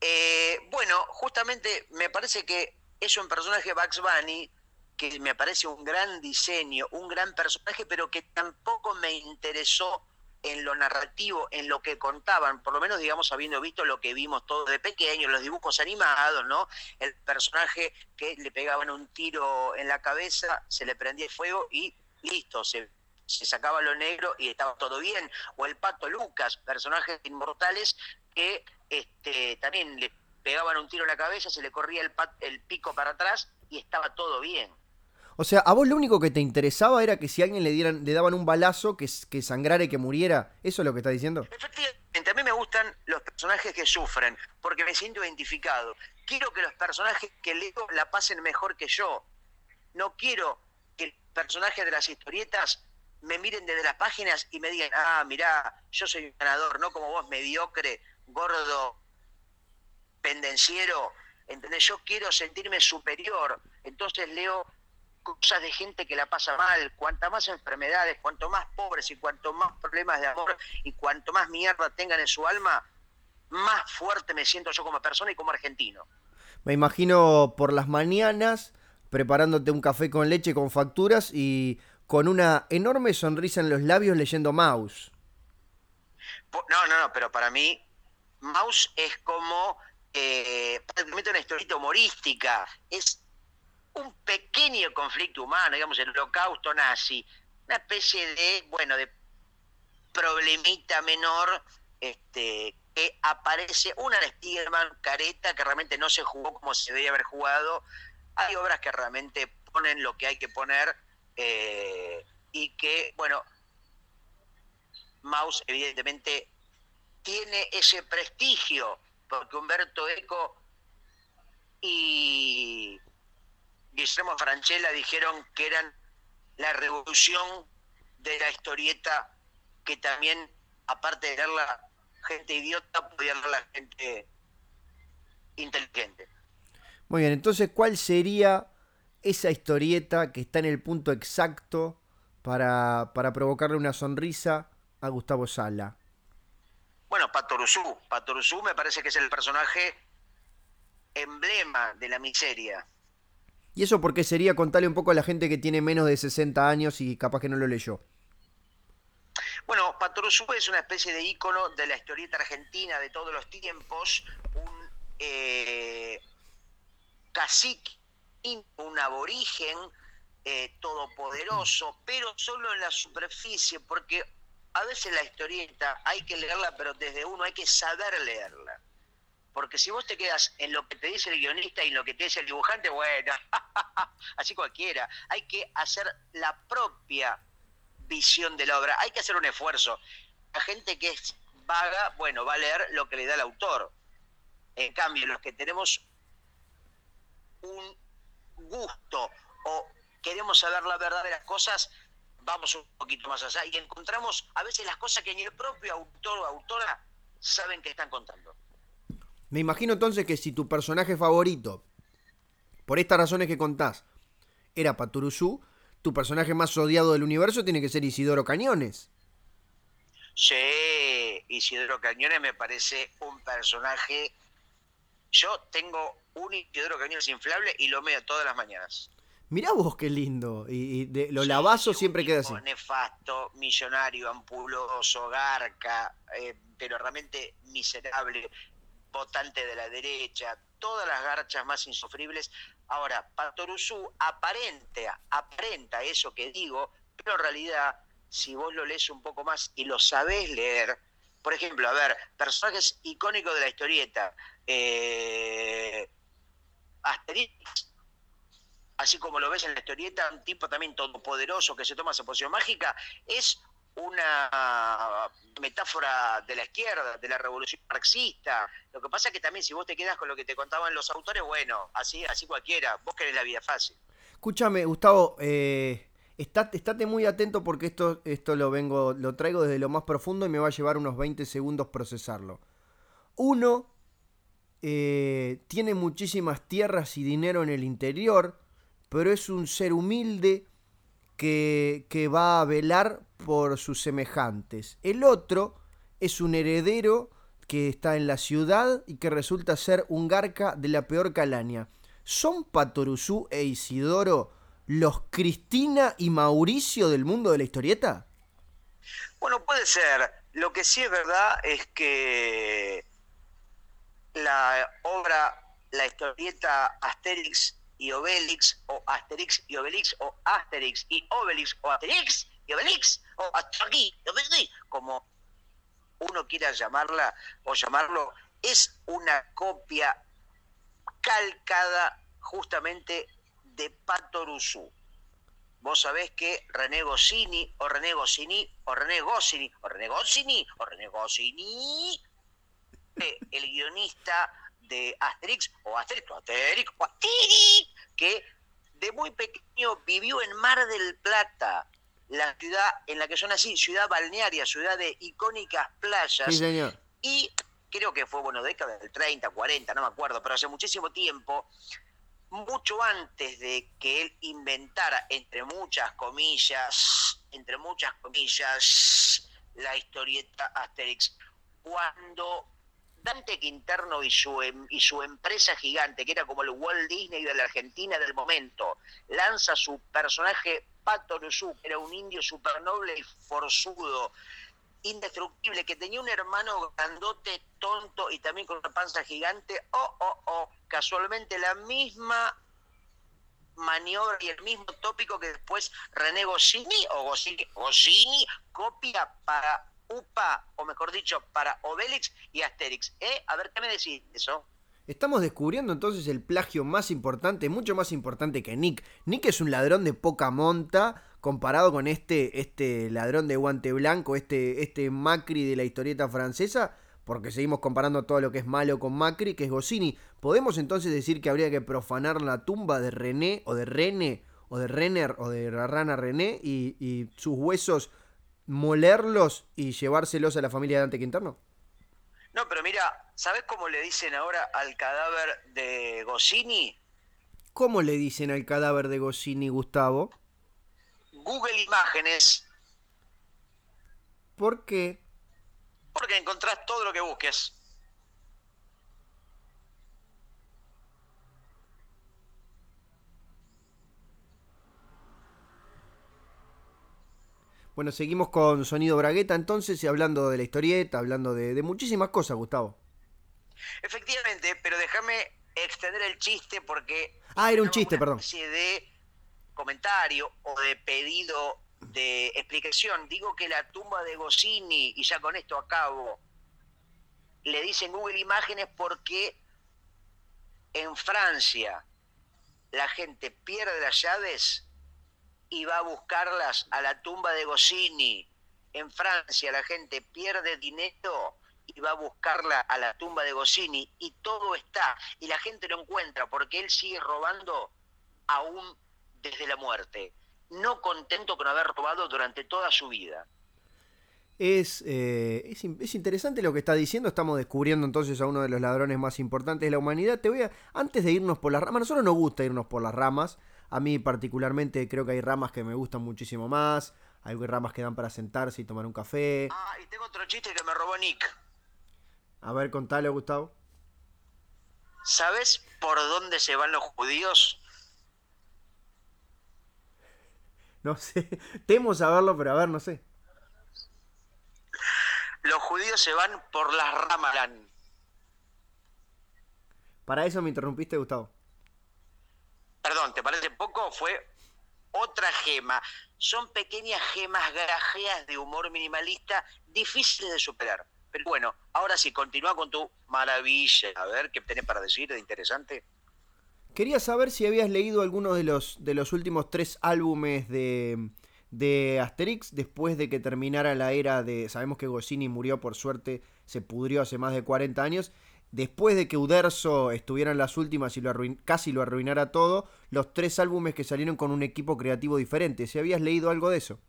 Eh, bueno, justamente me parece que es un personaje Bugs Bunny que me parece un gran diseño, un gran personaje, pero que tampoco me interesó en lo narrativo, en lo que contaban, por lo menos digamos habiendo visto lo que vimos todos de pequeños, los dibujos animados, ¿no? El personaje que le pegaban un tiro en la cabeza, se le prendía fuego y listo, se, se sacaba lo negro y estaba todo bien. O el Pato Lucas, personajes inmortales que este, también le pegaban un tiro en la cabeza, se le corría el, el pico para atrás y estaba todo bien. O sea, a vos lo único que te interesaba era que si a alguien le dieran, le daban un balazo, que, sangrara y que muriera. ¿Eso es lo que estás diciendo? Efectivamente, a mí me gustan los personajes que sufren, porque me siento identificado. Quiero que los personajes que leo la pasen mejor que yo. No quiero que el personaje de las historietas me miren desde las páginas y me digan, ah, mirá, yo soy un ganador, no como vos, mediocre, gordo, pendenciero. ¿Entendés? Yo quiero sentirme superior. Entonces leo cosas de gente que la pasa mal, cuanta más enfermedades, cuanto más pobres y cuanto más problemas de amor y cuanto más mierda tengan en su alma, más fuerte me siento yo como persona y como argentino. Me imagino por las mañanas preparándote un café con leche con facturas y con una enorme sonrisa en los labios leyendo Mouse. No, no, no, pero para mí Mouse es como eh, una historieta humorística, es un pequeño conflicto humano, digamos, el holocausto nazi, una especie de, bueno, de problemita menor este, que aparece, una de Spiderman careta que realmente no se jugó como se debería haber jugado. Hay obras que realmente ponen lo que hay que poner eh, y que, bueno, Maus evidentemente tiene ese prestigio, porque Humberto Eco y Guillermo Franchella dijeron que eran la revolución de la historieta que también, aparte de leer la gente idiota, podía leer la gente inteligente. Muy bien, entonces, ¿cuál sería esa historieta que está en el punto exacto para, para provocarle una sonrisa a Gustavo Sala? Bueno, Patoruzú. Patoruzú me parece que es el personaje emblema de la miseria. ¿Y eso por qué sería? Contarle un poco a la gente que tiene menos de 60 años y capaz que no lo leyó. Bueno, Patoruzú es una especie de ícono de la historieta argentina de todos los tiempos, un eh, cacique, un aborigen eh, todopoderoso, pero solo en la superficie, porque a veces la historieta hay que leerla, pero desde uno hay que saber leerla. Porque si vos te quedas en lo que te dice el guionista y en lo que te dice el dibujante, bueno, [LAUGHS] así cualquiera. Hay que hacer la propia visión de la obra. Hay que hacer un esfuerzo. La gente que es vaga, bueno, va a leer lo que le da el autor. En cambio, los que tenemos un gusto o queremos saber la verdad de las cosas, vamos un poquito más allá y encontramos a veces las cosas que ni el propio autor o autora saben que están contando. Me imagino entonces que si tu personaje favorito, por estas razones que contás, era Paturuzú, tu personaje más odiado del universo tiene que ser Isidoro Cañones. Sí, Isidoro Cañones me parece un personaje. Yo tengo un Isidoro Cañones inflable y lo meo todas las mañanas. Mirá vos qué lindo. Y, de, lo lavazo siempre queda así. Nefasto, millonario, ampuloso, garca, eh, pero realmente miserable votante de la derecha, todas las garchas más insufribles. Ahora, Patoruzú aparenta, aparenta eso que digo, pero en realidad, si vos lo lees un poco más y lo sabés leer, por ejemplo, a ver, personajes icónicos de la historieta, eh, así como lo ves en la historieta, un tipo también todopoderoso que se toma esa poción mágica, es una metáfora de la izquierda, de la revolución marxista. Lo que pasa es que también si vos te quedas con lo que te contaban los autores, bueno, así, así cualquiera, vos querés la vida fácil. Escúchame, Gustavo, eh, estate, muy atento porque esto, esto lo vengo, lo traigo desde lo más profundo y me va a llevar unos 20 segundos procesarlo. Uno, eh, tiene muchísimas tierras y dinero en el interior, pero es un ser humilde que, va a velar por sus semejantes. El otro es un heredero que está en la ciudad y que resulta ser un garca de la peor calaña. ¿Son Patoruzú e Isidoro los Cristina y Mauricio del mundo de la historieta? Bueno, puede ser, Lo que sí es verdad es que la obra, la historieta Asterix y Obelix, o Asterix y Obelix, o Asterix y Obelix, o Asterix y Obelix, o Asterix y Obelix, como uno quiera llamarla o llamarlo, es una copia calcada justamente de Patoruzú. Vos sabés que René Goscinny, o René Goscinny, o René Goscinny, o René Goscinny, o René Goscinny, el guionista de Asterix, o Asterix, o Asterix, o Asterix, que de muy pequeño vivió en Mar del Plata, la ciudad en la que son así, ciudad balnearia, ciudad de icónicas playas. Sí, señor. Y creo que fue, bueno, década del 30, 40, no me acuerdo, pero hace muchísimo tiempo, mucho antes de que él inventara, entre muchas comillas, entre muchas comillas, la historieta Asterix, cuando Dante Quinterno y su, em, y su empresa gigante, que era como el Walt Disney de la Argentina del momento, lanza su personaje Pato Nuzú, que era un indio supernoble y forzudo, indestructible, que tenía un hermano grandote, tonto y también con una panza gigante, oh, oh, oh, casualmente la misma maniobra y el mismo tópico que después René Goscinny o Goscinny, Goscinny copia para UPA, o mejor dicho, para Obelix y Asterix. ¿Eh? A ver, ¿qué me decís de eso? Estamos descubriendo entonces el plagio más importante, mucho más importante que Nick. Nick es un ladrón de poca monta comparado con este, este ladrón de guante blanco, este, este Macri de la historieta francesa, porque seguimos comparando todo lo que es malo con Macri, que es Goscinny. ¿Podemos entonces decir que habría que profanar la tumba de René o de René o de Renner o de rana René y sus huesos molerlos y llevárselos a la familia de Dante Quinterno? No, pero mira, ¿sabes cómo le dicen ahora al cadáver de Goscinny? ¿Cómo le dicen al cadáver de Goscinny, Gustavo? Google Imágenes. ¿Por qué? Porque encontrás todo lo que busques. Bueno, seguimos con Sonido Bragueta entonces, y hablando de la historieta, hablando de, muchísimas cosas, Gustavo. Efectivamente, pero déjame extender el chiste porque... Ah, era un chiste, perdón. de comentario o de pedido de explicación. Digo que la tumba de Goscinny, y ya con esto acabo, le dicen Google Imágenes porque en Francia la gente pierde las llaves y va a buscarlas a la tumba de Goscinny. En Francia la gente pierde dinero y va a buscarla a la tumba de Goscinny y todo está y la gente lo encuentra porque él sigue robando aún desde la muerte, no contento con haber robado durante toda su vida. Es, eh, es, es, interesante lo que está diciendo. Estamos descubriendo entonces a uno de los ladrones más importantes de la humanidad. Te voy a, antes de irnos por las ramas, nosotros nos gusta irnos por las ramas. A mí particularmente creo que hay ramas que me gustan muchísimo más. Hay ramas que dan para sentarse y tomar un café. Ah, y tengo otro chiste que me robó Nick. A ver, contale, Gustavo. ¿Sabes por dónde se van los judíos? No sé, [LAUGHS] temo saberlo, pero a ver, no sé. Los judíos se van por las ramas. Para eso me interrumpiste, Gustavo perdón, ¿te parece poco? Fue otra gema. Son pequeñas gemas garajeas de humor minimalista difíciles de superar. Pero bueno, ahora sí, continúa con tu maravilla. A ver, ¿qué tenés para decir de interesante? Quería saber si habías leído alguno de los, de los últimos tres álbumes de, de Asterix después de que terminara la era de... Sabemos que Goscinny murió por suerte, se pudrió hace más de 40 años después de que Uderzo estuviera en las últimas y lo casi lo arruinara todo, los tres álbumes que salieron con un equipo creativo diferente. ¿Si habías leído algo de eso?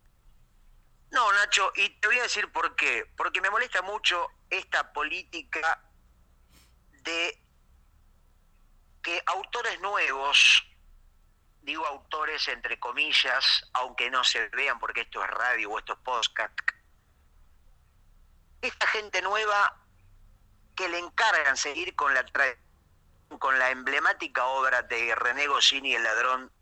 No, Nacho, y te voy a decir por qué. Porque me molesta mucho esta política de que autores nuevos, digo autores entre comillas, aunque no se vean porque esto es radio o esto es podcast, esta gente nueva que le encargan seguir con la, con la emblemática obra de René Goscinny, el ladrón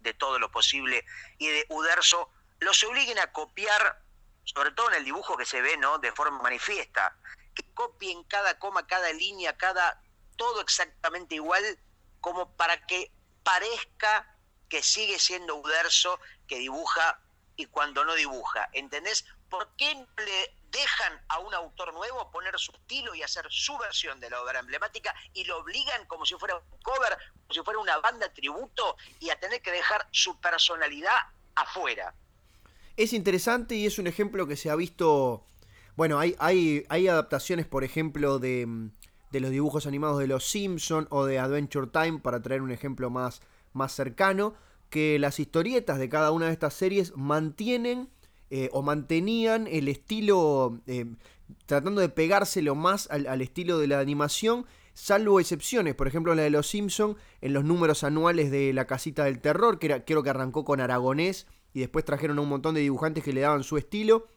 de todo lo posible, y de Uderzo, los obliguen a copiar sobre todo en el dibujo que se ve, ¿no? De forma manifiesta, que copien cada coma, cada línea, cada todo exactamente igual, como para que parezca que sigue siendo Uderzo que dibuja y cuando no dibuja. ¿Entendés? ¿Por qué no le dejan a un autor nuevo poner su estilo y hacer su versión de la obra emblemática y lo obligan como si fuera un cover, como si fuera una banda tributo y a tener que dejar su personalidad afuera? Es interesante y es un ejemplo que se ha visto. Bueno, hay, hay, adaptaciones, por ejemplo, de, de los dibujos animados de Los Simpson o de Adventure Time, para traer un ejemplo más, más cercano, que las historietas de cada una de estas series mantienen eh, o mantenían el estilo, eh, tratando de pegárselo más al, estilo de la animación, salvo excepciones, por ejemplo la de Los Simpson en los números anuales de La Casita del Terror, que era, creo que arrancó con Aragonés y después trajeron a un montón de dibujantes que le daban su estilo.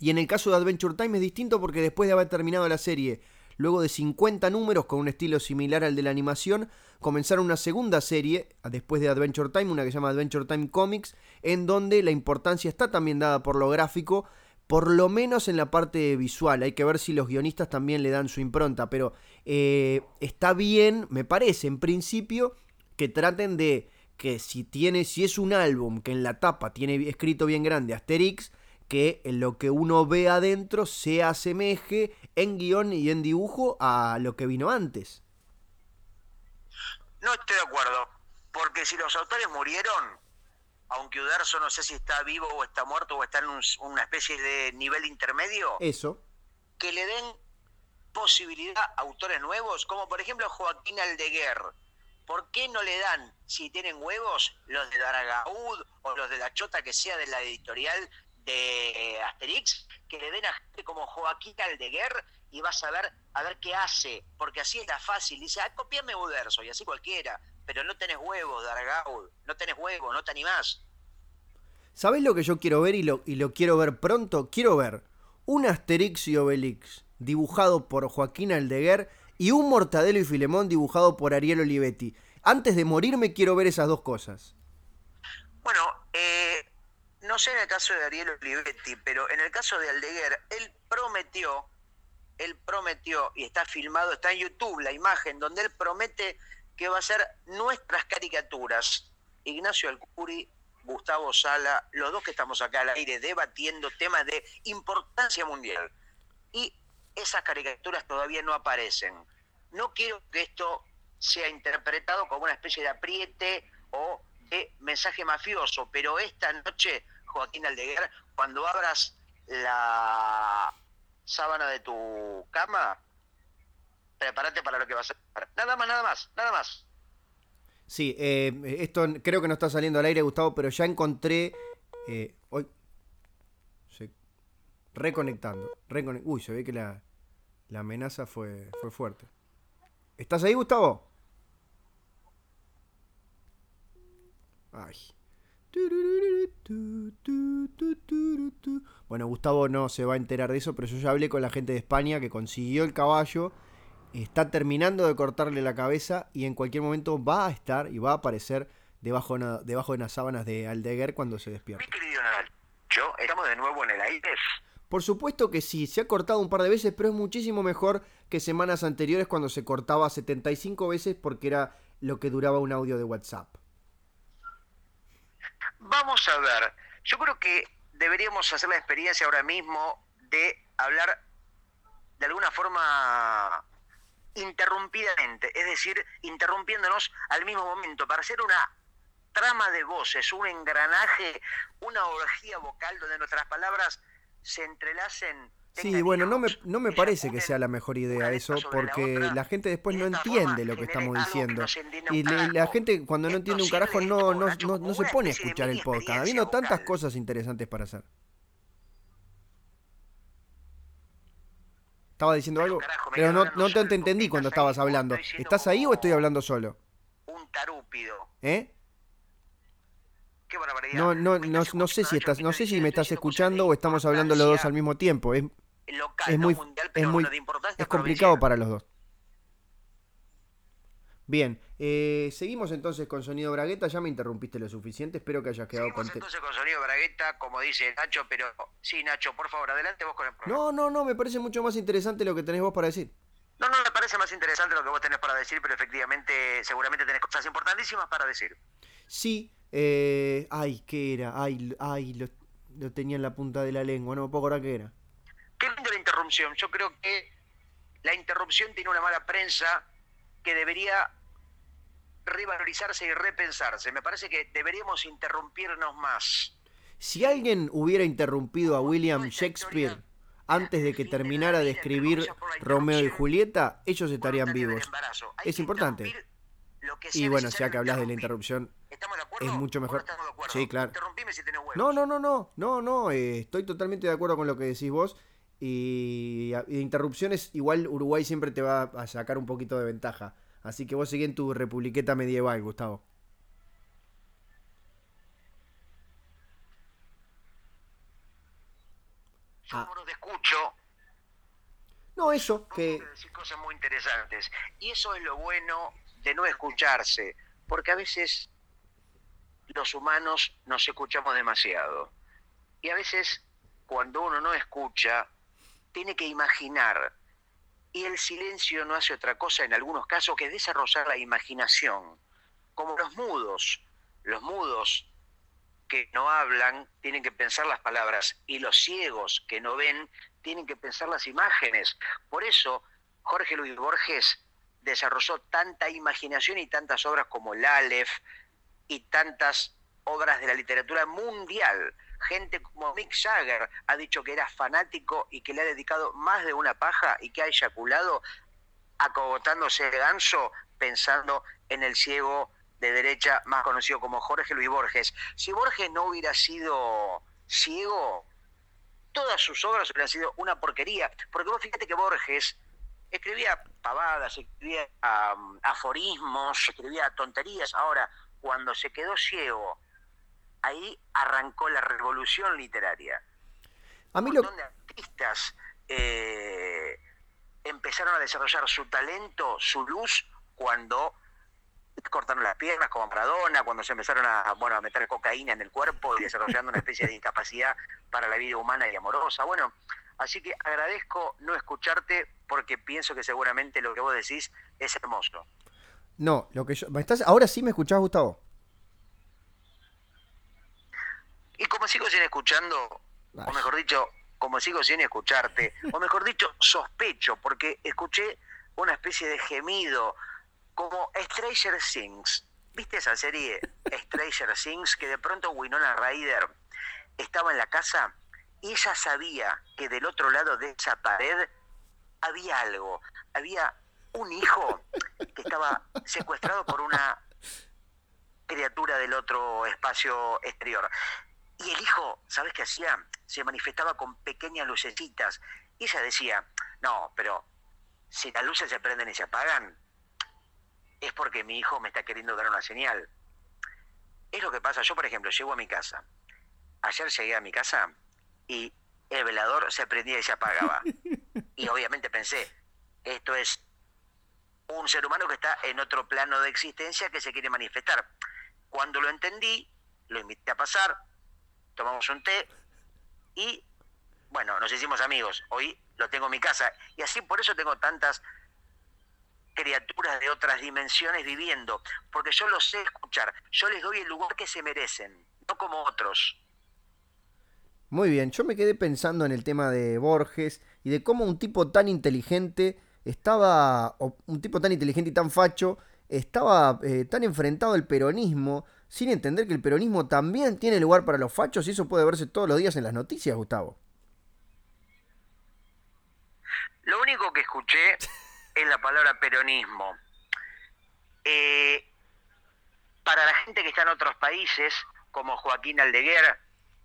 Y en el caso de Adventure Time es distinto porque después de haber terminado la serie Luego de 50 números con un estilo similar al de la animación, comenzaron una segunda serie, después de Adventure Time, una que se llama Adventure Time Comics, en donde la importancia está también dada por lo gráfico, por lo menos en la parte visual. Hay que ver si los guionistas también le dan su impronta, pero eh, está bien, me parece, en principio, que traten de que si tiene, si es un álbum que en la tapa tiene escrito bien grande Asterix, que lo que uno ve adentro se asemeje en guion y en dibujo a lo que vino antes. No estoy de acuerdo, porque si los autores murieron, aunque Uderzo no sé si está vivo o está muerto o está en una especie de nivel intermedio, eso, que le den posibilidad a autores nuevos, como por ejemplo Joaquín Aldeguer. ¿Por qué no le dan, si tienen huevos, los de Daragaud o los de la Chota que sea de la editorial de Asterix, que le den a gente como Joaquín Aldeguer y vas a ver a ver qué hace, porque así está fácil. Dice, ah, copiame Uderzo, y así cualquiera, pero no tenés huevos, Dargaud, no tenés huevos, no te animás. ¿Sabés lo que yo quiero ver y lo, y lo quiero ver pronto? Quiero ver un Asterix y Obelix dibujado por Joaquín Aldeguer y un Mortadelo y Filemón dibujado por Ariel Olivetti. Antes de morirme quiero ver esas dos cosas. Bueno, eh, no sé en el caso de Ariel Olivetti, pero en el caso de Aldeguer, él prometió, él prometió, y está filmado, está en YouTube la imagen, donde él promete que va a ser nuestras caricaturas. Ignacio Alcuri, Gustavo Sala, los dos que estamos acá al aire debatiendo temas de importancia mundial. Y esas caricaturas todavía no aparecen. No quiero que esto sea interpretado como una especie de apriete o de mensaje mafioso, pero esta noche Joaquín Aldeguer, cuando abras la sábana de tu cama, prepárate para lo que vas a hacer. Nada más, nada más, nada más. Sí, eh, esto creo que no está saliendo al aire, Gustavo, pero ya encontré. Eh, hoy. reconectando. uy, se ve que la, la amenaza fue, fue fuerte. ¿Estás ahí, Gustavo? Ay. Bueno, Gustavo no se va a enterar de eso, pero yo ya hablé con la gente de España que consiguió el caballo, está terminando de cortarle la cabeza y en cualquier momento va a estar y va a aparecer debajo, debajo de las sábanas de Aldeguer cuando se despierta. ¿estamos de nuevo en el aire? Por supuesto que sí, se ha cortado un par de veces, pero es muchísimo mejor que semanas anteriores cuando se cortaba 75 veces porque era lo que duraba un audio de WhatsApp. Vamos a ver, yo creo que deberíamos hacer la experiencia ahora mismo de hablar de alguna forma interrumpidamente, es decir, interrumpiéndonos al mismo momento, para hacer una trama de voces, un engranaje, una orgía vocal donde nuestras palabras se entrelacen Sí, bueno, no me, no me parece que sea la mejor idea eso, porque la gente después no entiende lo que estamos diciendo. Y la gente cuando no entiende un carajo no, no, no, se pone a escuchar el podcast, habiendo tantas cosas interesantes para hacer. ¿Estaba diciendo algo? Pero no, no te entendí cuando estabas hablando. ¿Estás ahí o estoy hablando solo? Un tarúpido. ¿Eh? No, no, no, no sé si estás, no sé si me estás escuchando o estamos hablando los dos al mismo tiempo. Es, es muy, es muy, es complicado para los dos. Bien, Eh, seguimos entonces con Sonido Bragueta, ya me interrumpiste lo suficiente, espero que hayas quedado Seguimos contento. entonces con Sonido Bragueta, como dice Nacho, pero sí, Nacho, por favor, adelante vos con el programa. No, no, no, me parece mucho más interesante lo que tenés vos para decir. No, no, me parece más interesante lo que vos tenés para decir, pero efectivamente, seguramente tenés cosas importantísimas para decir. Sí, eh, ay, ¿qué era? Ay, ay, lo, lo tenía en la punta de la lengua, no me puedo acordar qué era. Qué linda la interrupción. Yo creo que la interrupción tiene una mala prensa que debería revalorizarse y repensarse. Me parece que deberíamos interrumpirnos más. Si alguien hubiera interrumpido a William Shakespeare antes de que terminara de escribir Romeo y Julieta, ellos estarían vivos. Es importante. Y bueno, ya que hablas de la interrupción, es mucho ¿O no mejor. Sí, claro. No, no, no, no, no, no, eh, estoy totalmente de acuerdo con lo que decís vos. Y, y interrupciones, igual Uruguay siempre te va a sacar un poquito de ventaja. Así que vos seguí en tu republiqueta medieval, Gustavo. Yo Ah. no te escucho. No, eso, que decís cosas muy interesantes. Y eso es lo bueno de no escucharse, porque a veces los humanos nos escuchamos demasiado. Y a veces cuando uno no escucha, tiene que imaginar. Y el silencio no hace otra cosa en algunos casos que desarrollar la imaginación. Como los mudos. Los mudos que no hablan tienen que pensar las palabras y los ciegos que no ven tienen que pensar las imágenes. Por eso Jorge Luis Borges desarrolló tanta imaginación y tantas obras como el Aleph y tantas obras de la literatura mundial. Gente como Mick Jagger ha dicho que era fanático y que le ha dedicado más de una paja y que ha eyaculado acogotándose el ganso pensando en el ciego de derecha más conocido como Jorge Luis Borges. Si Borges no hubiera sido ciego, todas sus obras hubieran sido una porquería. Porque vos fíjate que Borges escribía pavadas, escribía aforismos, escribía tonterías. Ahora, cuando se quedó ciego, ahí arrancó la revolución literaria. a mí Un lo, montón de artistas eh, empezaron a desarrollar su talento, su luz, cuando cortaron las piernas, como Maradona, cuando se empezaron a, bueno, a meter cocaína en el cuerpo y desarrollando una especie de incapacidad para la vida humana y amorosa. Bueno, así que agradezco no escucharte porque pienso que seguramente lo que vos decís es hermoso. no, lo que yo, ¿me estás, ahora sí me escuchás, Gustavo. Y como sigo sin escuchando, o mejor dicho, como sigo sin escucharte, o mejor dicho, sospecho, porque escuché una especie de gemido, como Stranger Things. ¿Viste esa serie Stranger Things? Que de pronto Winona Ryder estaba en la casa y ella sabía que del otro lado de esa pared había algo. Había un hijo que estaba secuestrado por una criatura del otro espacio exterior. Y el hijo, ¿sabes qué hacía? Se manifestaba con pequeñas lucecitas. Y ella decía, no, pero si las luces se prenden y se apagan, es porque mi hijo me está queriendo dar una señal. Es lo que pasa. Yo, por ejemplo, llego a mi casa. Ayer llegué a mi casa y el velador se prendía y se apagaba. [LAUGHS] Y obviamente pensé, esto es un ser humano que está en otro plano de existencia que se quiere manifestar. Cuando lo entendí, lo invité a pasar, tomamos un té y, bueno, nos hicimos amigos. Hoy lo tengo en mi casa. Y así por eso tengo tantas criaturas de otras dimensiones viviendo, porque yo los sé escuchar, yo les doy el lugar que se merecen, no como otros. Muy bien, yo me quedé pensando en el tema de Borges y de cómo un tipo tan inteligente estaba, o un tipo tan inteligente y tan facho, estaba eh, tan enfrentado al peronismo, sin entender que el peronismo también tiene lugar para los fachos y eso puede verse todos los días en las noticias, Gustavo. Lo único que escuché [LAUGHS] es la palabra peronismo. Eh, para la gente que está en otros países, como Joaquín Aldeguer,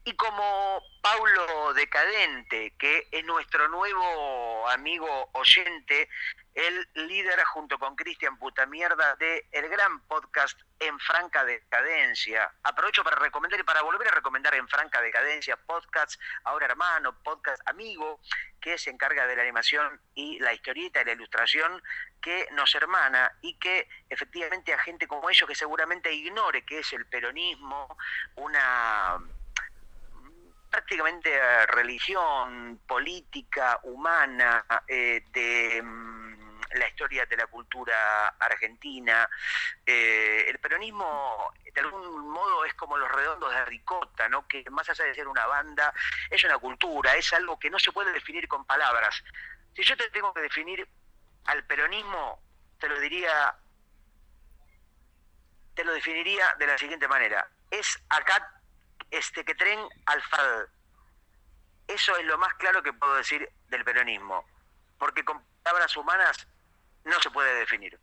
Y como Paulo Decadente, que es nuestro nuevo amigo oyente, el líder junto con Cristian Putamierda de el gran podcast En Franca Decadencia. Aprovecho para recomendar y para volver a recomendar En Franca Decadencia podcast, ahora hermano, podcast amigo, que se encarga de la animación y la historieta y la ilustración que nos hermana y que efectivamente a gente como ellos que seguramente ignore qué es el peronismo, una prácticamente eh, religión, política, humana, eh, de mm, la historia de la cultura argentina. Eh, el peronismo, de algún modo, es como los redondos de Ricota, ¿no? que más allá de ser una banda, es una cultura, es algo que no se puede definir con palabras. Si yo te tengo que definir al peronismo, te lo diría, te lo definiría de la siguiente manera. Es acá este que tren alfal. Eso es lo más claro que puedo decir del peronismo, porque con palabras humanas no se puede definir.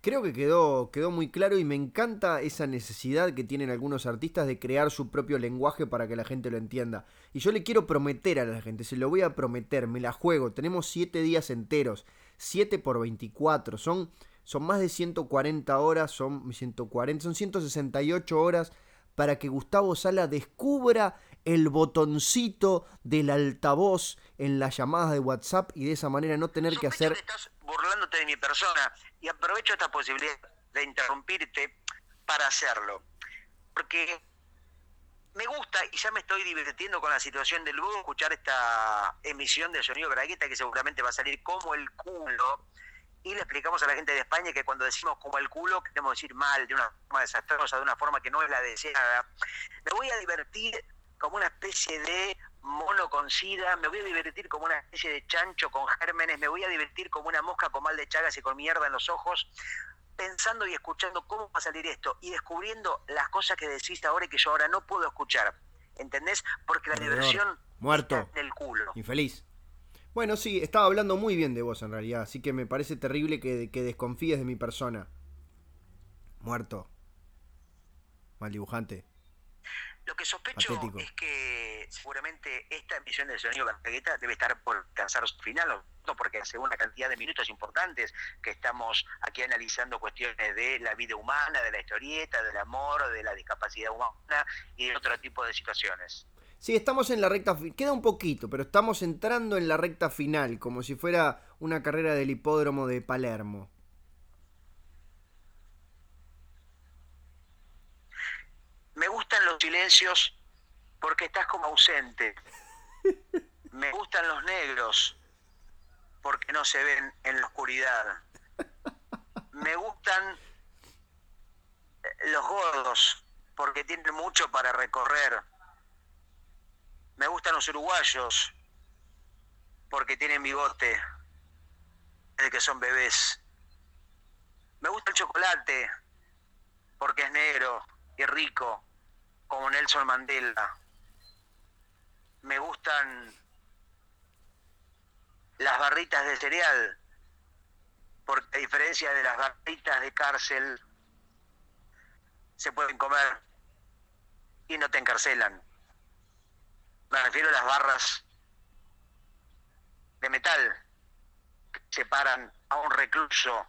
Creo que quedó, quedó muy claro y me encanta esa necesidad que tienen algunos artistas de crear su propio lenguaje para que la gente lo entienda. Y yo le quiero prometer a la gente, se lo voy a prometer, me la juego. Tenemos 7 días enteros, 7 por 24, son, son más de 140 horas, son 140, son 168 horas para que Gustavo Sala descubra el botoncito del altavoz en las llamadas de WhatsApp y de esa manera no tener que hacer... Que estás burlándote de mi persona y aprovecho esta posibilidad de interrumpirte para hacerlo. Porque me gusta y ya me estoy divirtiendo con la situación del luego escuchar esta emisión de Sonido Bragueta que seguramente va a salir como el culo y le explicamos a la gente de España que cuando decimos como el culo, queremos decir mal, de una forma desastrosa, de una forma que no es la deseada. Me voy a divertir como una especie de mono con sida, me voy a divertir como una especie de chancho con gérmenes, me voy a divertir como una mosca con mal de chagas y con mierda en los ojos, pensando y escuchando cómo va a salir esto y descubriendo las cosas que decís ahora y que yo ahora no puedo escuchar. ¿Entendés? Porque la diversión muerto está del culo. Infeliz. Bueno, sí, estaba hablando muy bien de vos en realidad, así que me parece terrible que, que desconfíes de mi persona. Muerto. Mal dibujante. Lo que sospecho es que seguramente esta emisión de Sonido Barragueta debe estar por alcanzar su final, no porque hace una cantidad de minutos importantes que estamos aquí analizando cuestiones de la vida humana, de la historieta, del amor, de la discapacidad humana y de otro tipo de situaciones. Sí, estamos en la recta final. Queda un poquito, pero estamos entrando en la recta final, como si fuera una carrera del hipódromo de Palermo. Me gustan los silencios porque estás como ausente. Me gustan los negros porque no se ven en la oscuridad. Me gustan los gordos porque tienen mucho para recorrer me gustan los uruguayos porque tienen bigote desde que son bebés. Me gusta el chocolate porque es negro y rico, como Nelson Mandela. Me gustan las barritas de cereal, porque a diferencia de las barritas de cárcel, se pueden comer y no te encarcelan. Me refiero a las barras de metal que separan a un recluso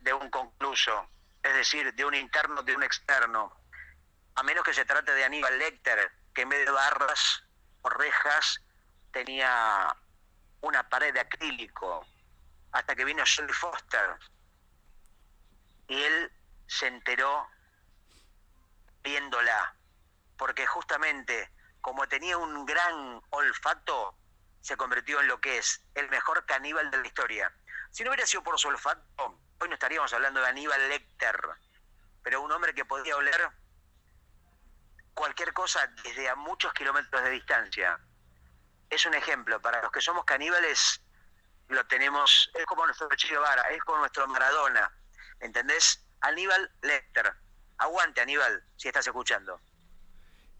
de un concluso, es decir, de un interno de un externo, a menos que se trate de Aníbal Lecter, que en vez de barras o rejas tenía una pared de acrílico, hasta que vino Shelley Foster. Y él se enteró viéndola, porque justamente como tenía un gran olfato, se convirtió en lo que es el mejor caníbal de la historia. Si no hubiera sido por su olfato, hoy no estaríamos hablando de Aníbal Lecter, pero un hombre que podía oler cualquier cosa desde a muchos kilómetros de distancia. Es un ejemplo, para los que somos caníbales, lo tenemos, es como nuestro Che Guevara, es como nuestro Maradona, ¿entendés? Aníbal Lecter. Aguante, Aníbal, si estás escuchando.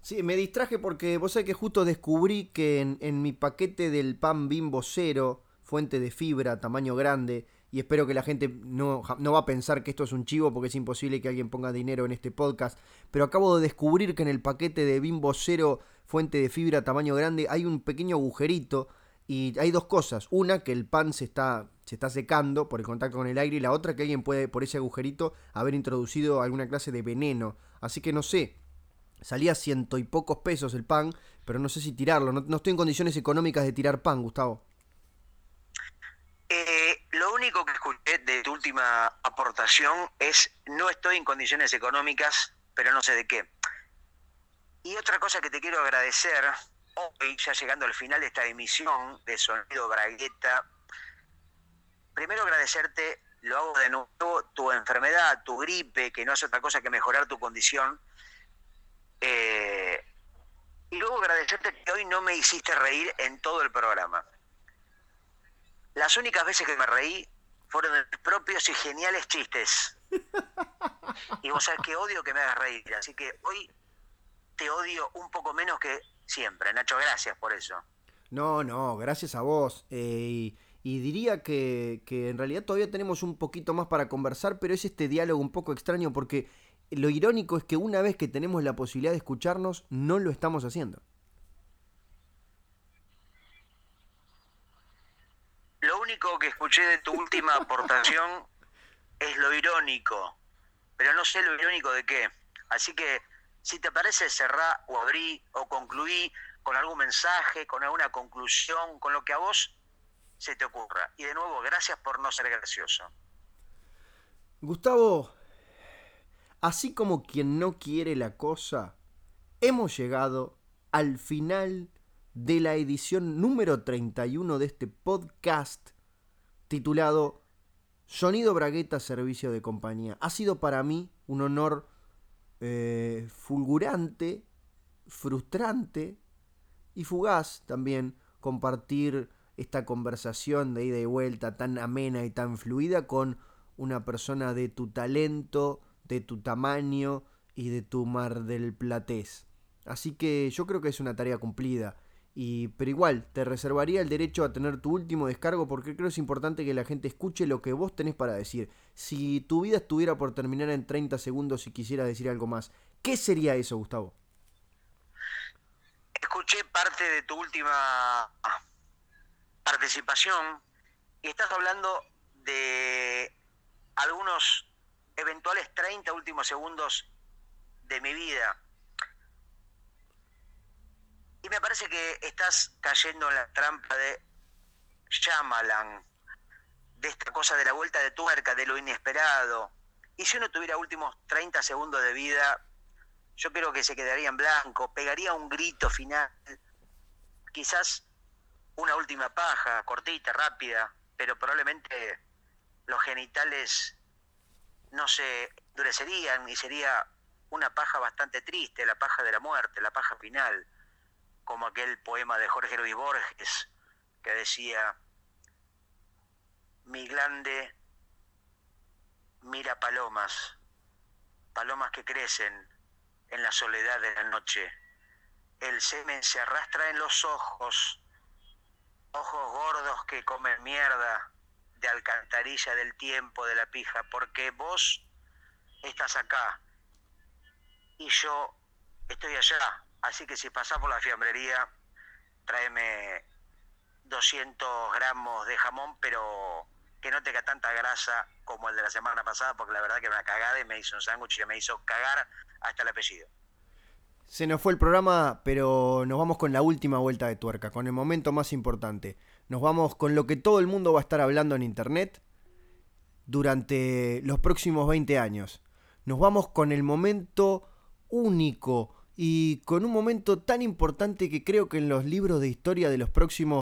Sí, me distraje porque vos sabés que justo descubrí que en, mi paquete del pan bimbo cero, fuente de fibra, tamaño grande, y espero que la gente no, no va a pensar que esto es un chivo porque es imposible que alguien ponga dinero en este podcast, pero acabo de descubrir que en el paquete de Bimbo Cero fuente de fibra tamaño grande hay un pequeño agujerito y hay dos cosas. Una, que el pan se está, se está secando por el contacto con el aire y la otra, que alguien puede por ese agujerito haber introducido alguna clase de veneno. Así que no sé, salía ciento y pocos pesos el pan, pero no sé si tirarlo. No, estoy en condiciones económicas de tirar pan, Gustavo. Eh, lo único que escuché de tu última aportación es no estoy en condiciones económicas, pero no sé de qué. Y otra cosa que te quiero agradecer, hoy ya llegando al final de esta emisión de Sonido Bragueta, primero agradecerte, lo hago de nuevo, tu enfermedad, tu gripe, que no es otra cosa que mejorar tu condición. Y luego agradecerte que hoy no me hiciste reír en todo el programa. Las únicas veces que me reí fueron de mis propios y geniales chistes. Y vos sabés que odio que me hagas reír, así que hoy te odio un poco menos que siempre. Nacho, gracias por eso. No, no, gracias a vos. Eh, y, diría que, que en realidad todavía tenemos un poquito más para conversar, pero es este diálogo un poco extraño porque lo irónico es que una vez que tenemos la posibilidad de escucharnos, no lo estamos haciendo. Lo único que escuché de tu última [LAUGHS] aportación es lo irónico, pero no sé lo irónico de qué. Así que, si te parece, cerrá o abrí o concluí con algún mensaje, con alguna conclusión, con lo que a vos se te ocurra. Y de nuevo, gracias por no ser gracioso. Gustavo, así como quien no quiere la cosa, hemos llegado al final de la edición número 31 de este podcast titulado Sonido Bragueta Servicio de Compañía. Ha sido para mí un honor eh, fulgurante, frustrante y fugaz también compartir esta conversación de ida y vuelta tan amena y tan fluida con una persona de tu talento, de tu tamaño y de tu mar del platés. Así que yo creo que es una tarea cumplida. Y, pero igual, te reservaría el derecho a tener tu último descargo porque creo es importante que la gente escuche lo que vos tenés para decir. Si tu vida estuviera por terminar en 30 segundos y quisieras decir algo más, ¿qué sería eso, Gustavo? Escuché parte de tu última participación y estás hablando de algunos eventuales 30 últimos segundos de mi vida y me parece que estás cayendo en la trampa de Shyamalan, de esta cosa de la vuelta de tuerca, de lo inesperado. Y si uno tuviera últimos 30 segundos de vida, yo creo que se quedaría en blanco, pegaría un grito final, quizás una última paja, cortita, rápida, pero probablemente los genitales no se endurecerían y sería una paja bastante triste, la paja de la muerte, la paja final como aquel poema de Jorge Luis Borges que decía, mi glande mira palomas, palomas que crecen en la soledad de la noche. El semen se arrastra en los ojos, ojos gordos que comen mierda de alcantarilla del tiempo de la pija, porque vos estás acá y yo estoy allá, Así que si pasás por la fiambrería, tráeme 200 gramos de jamón, pero que no tenga tanta grasa como el de la semana pasada, porque la verdad que una cagada y me hizo un sándwich y me hizo cagar hasta el apellido. Se nos fue el programa, pero nos vamos con la última vuelta de tuerca, con el momento más importante. Nos vamos con lo que todo el mundo va a estar hablando en Internet durante los próximos 20 años. Nos vamos con el momento único y con un momento tan importante que creo que en los libros de historia de los próximos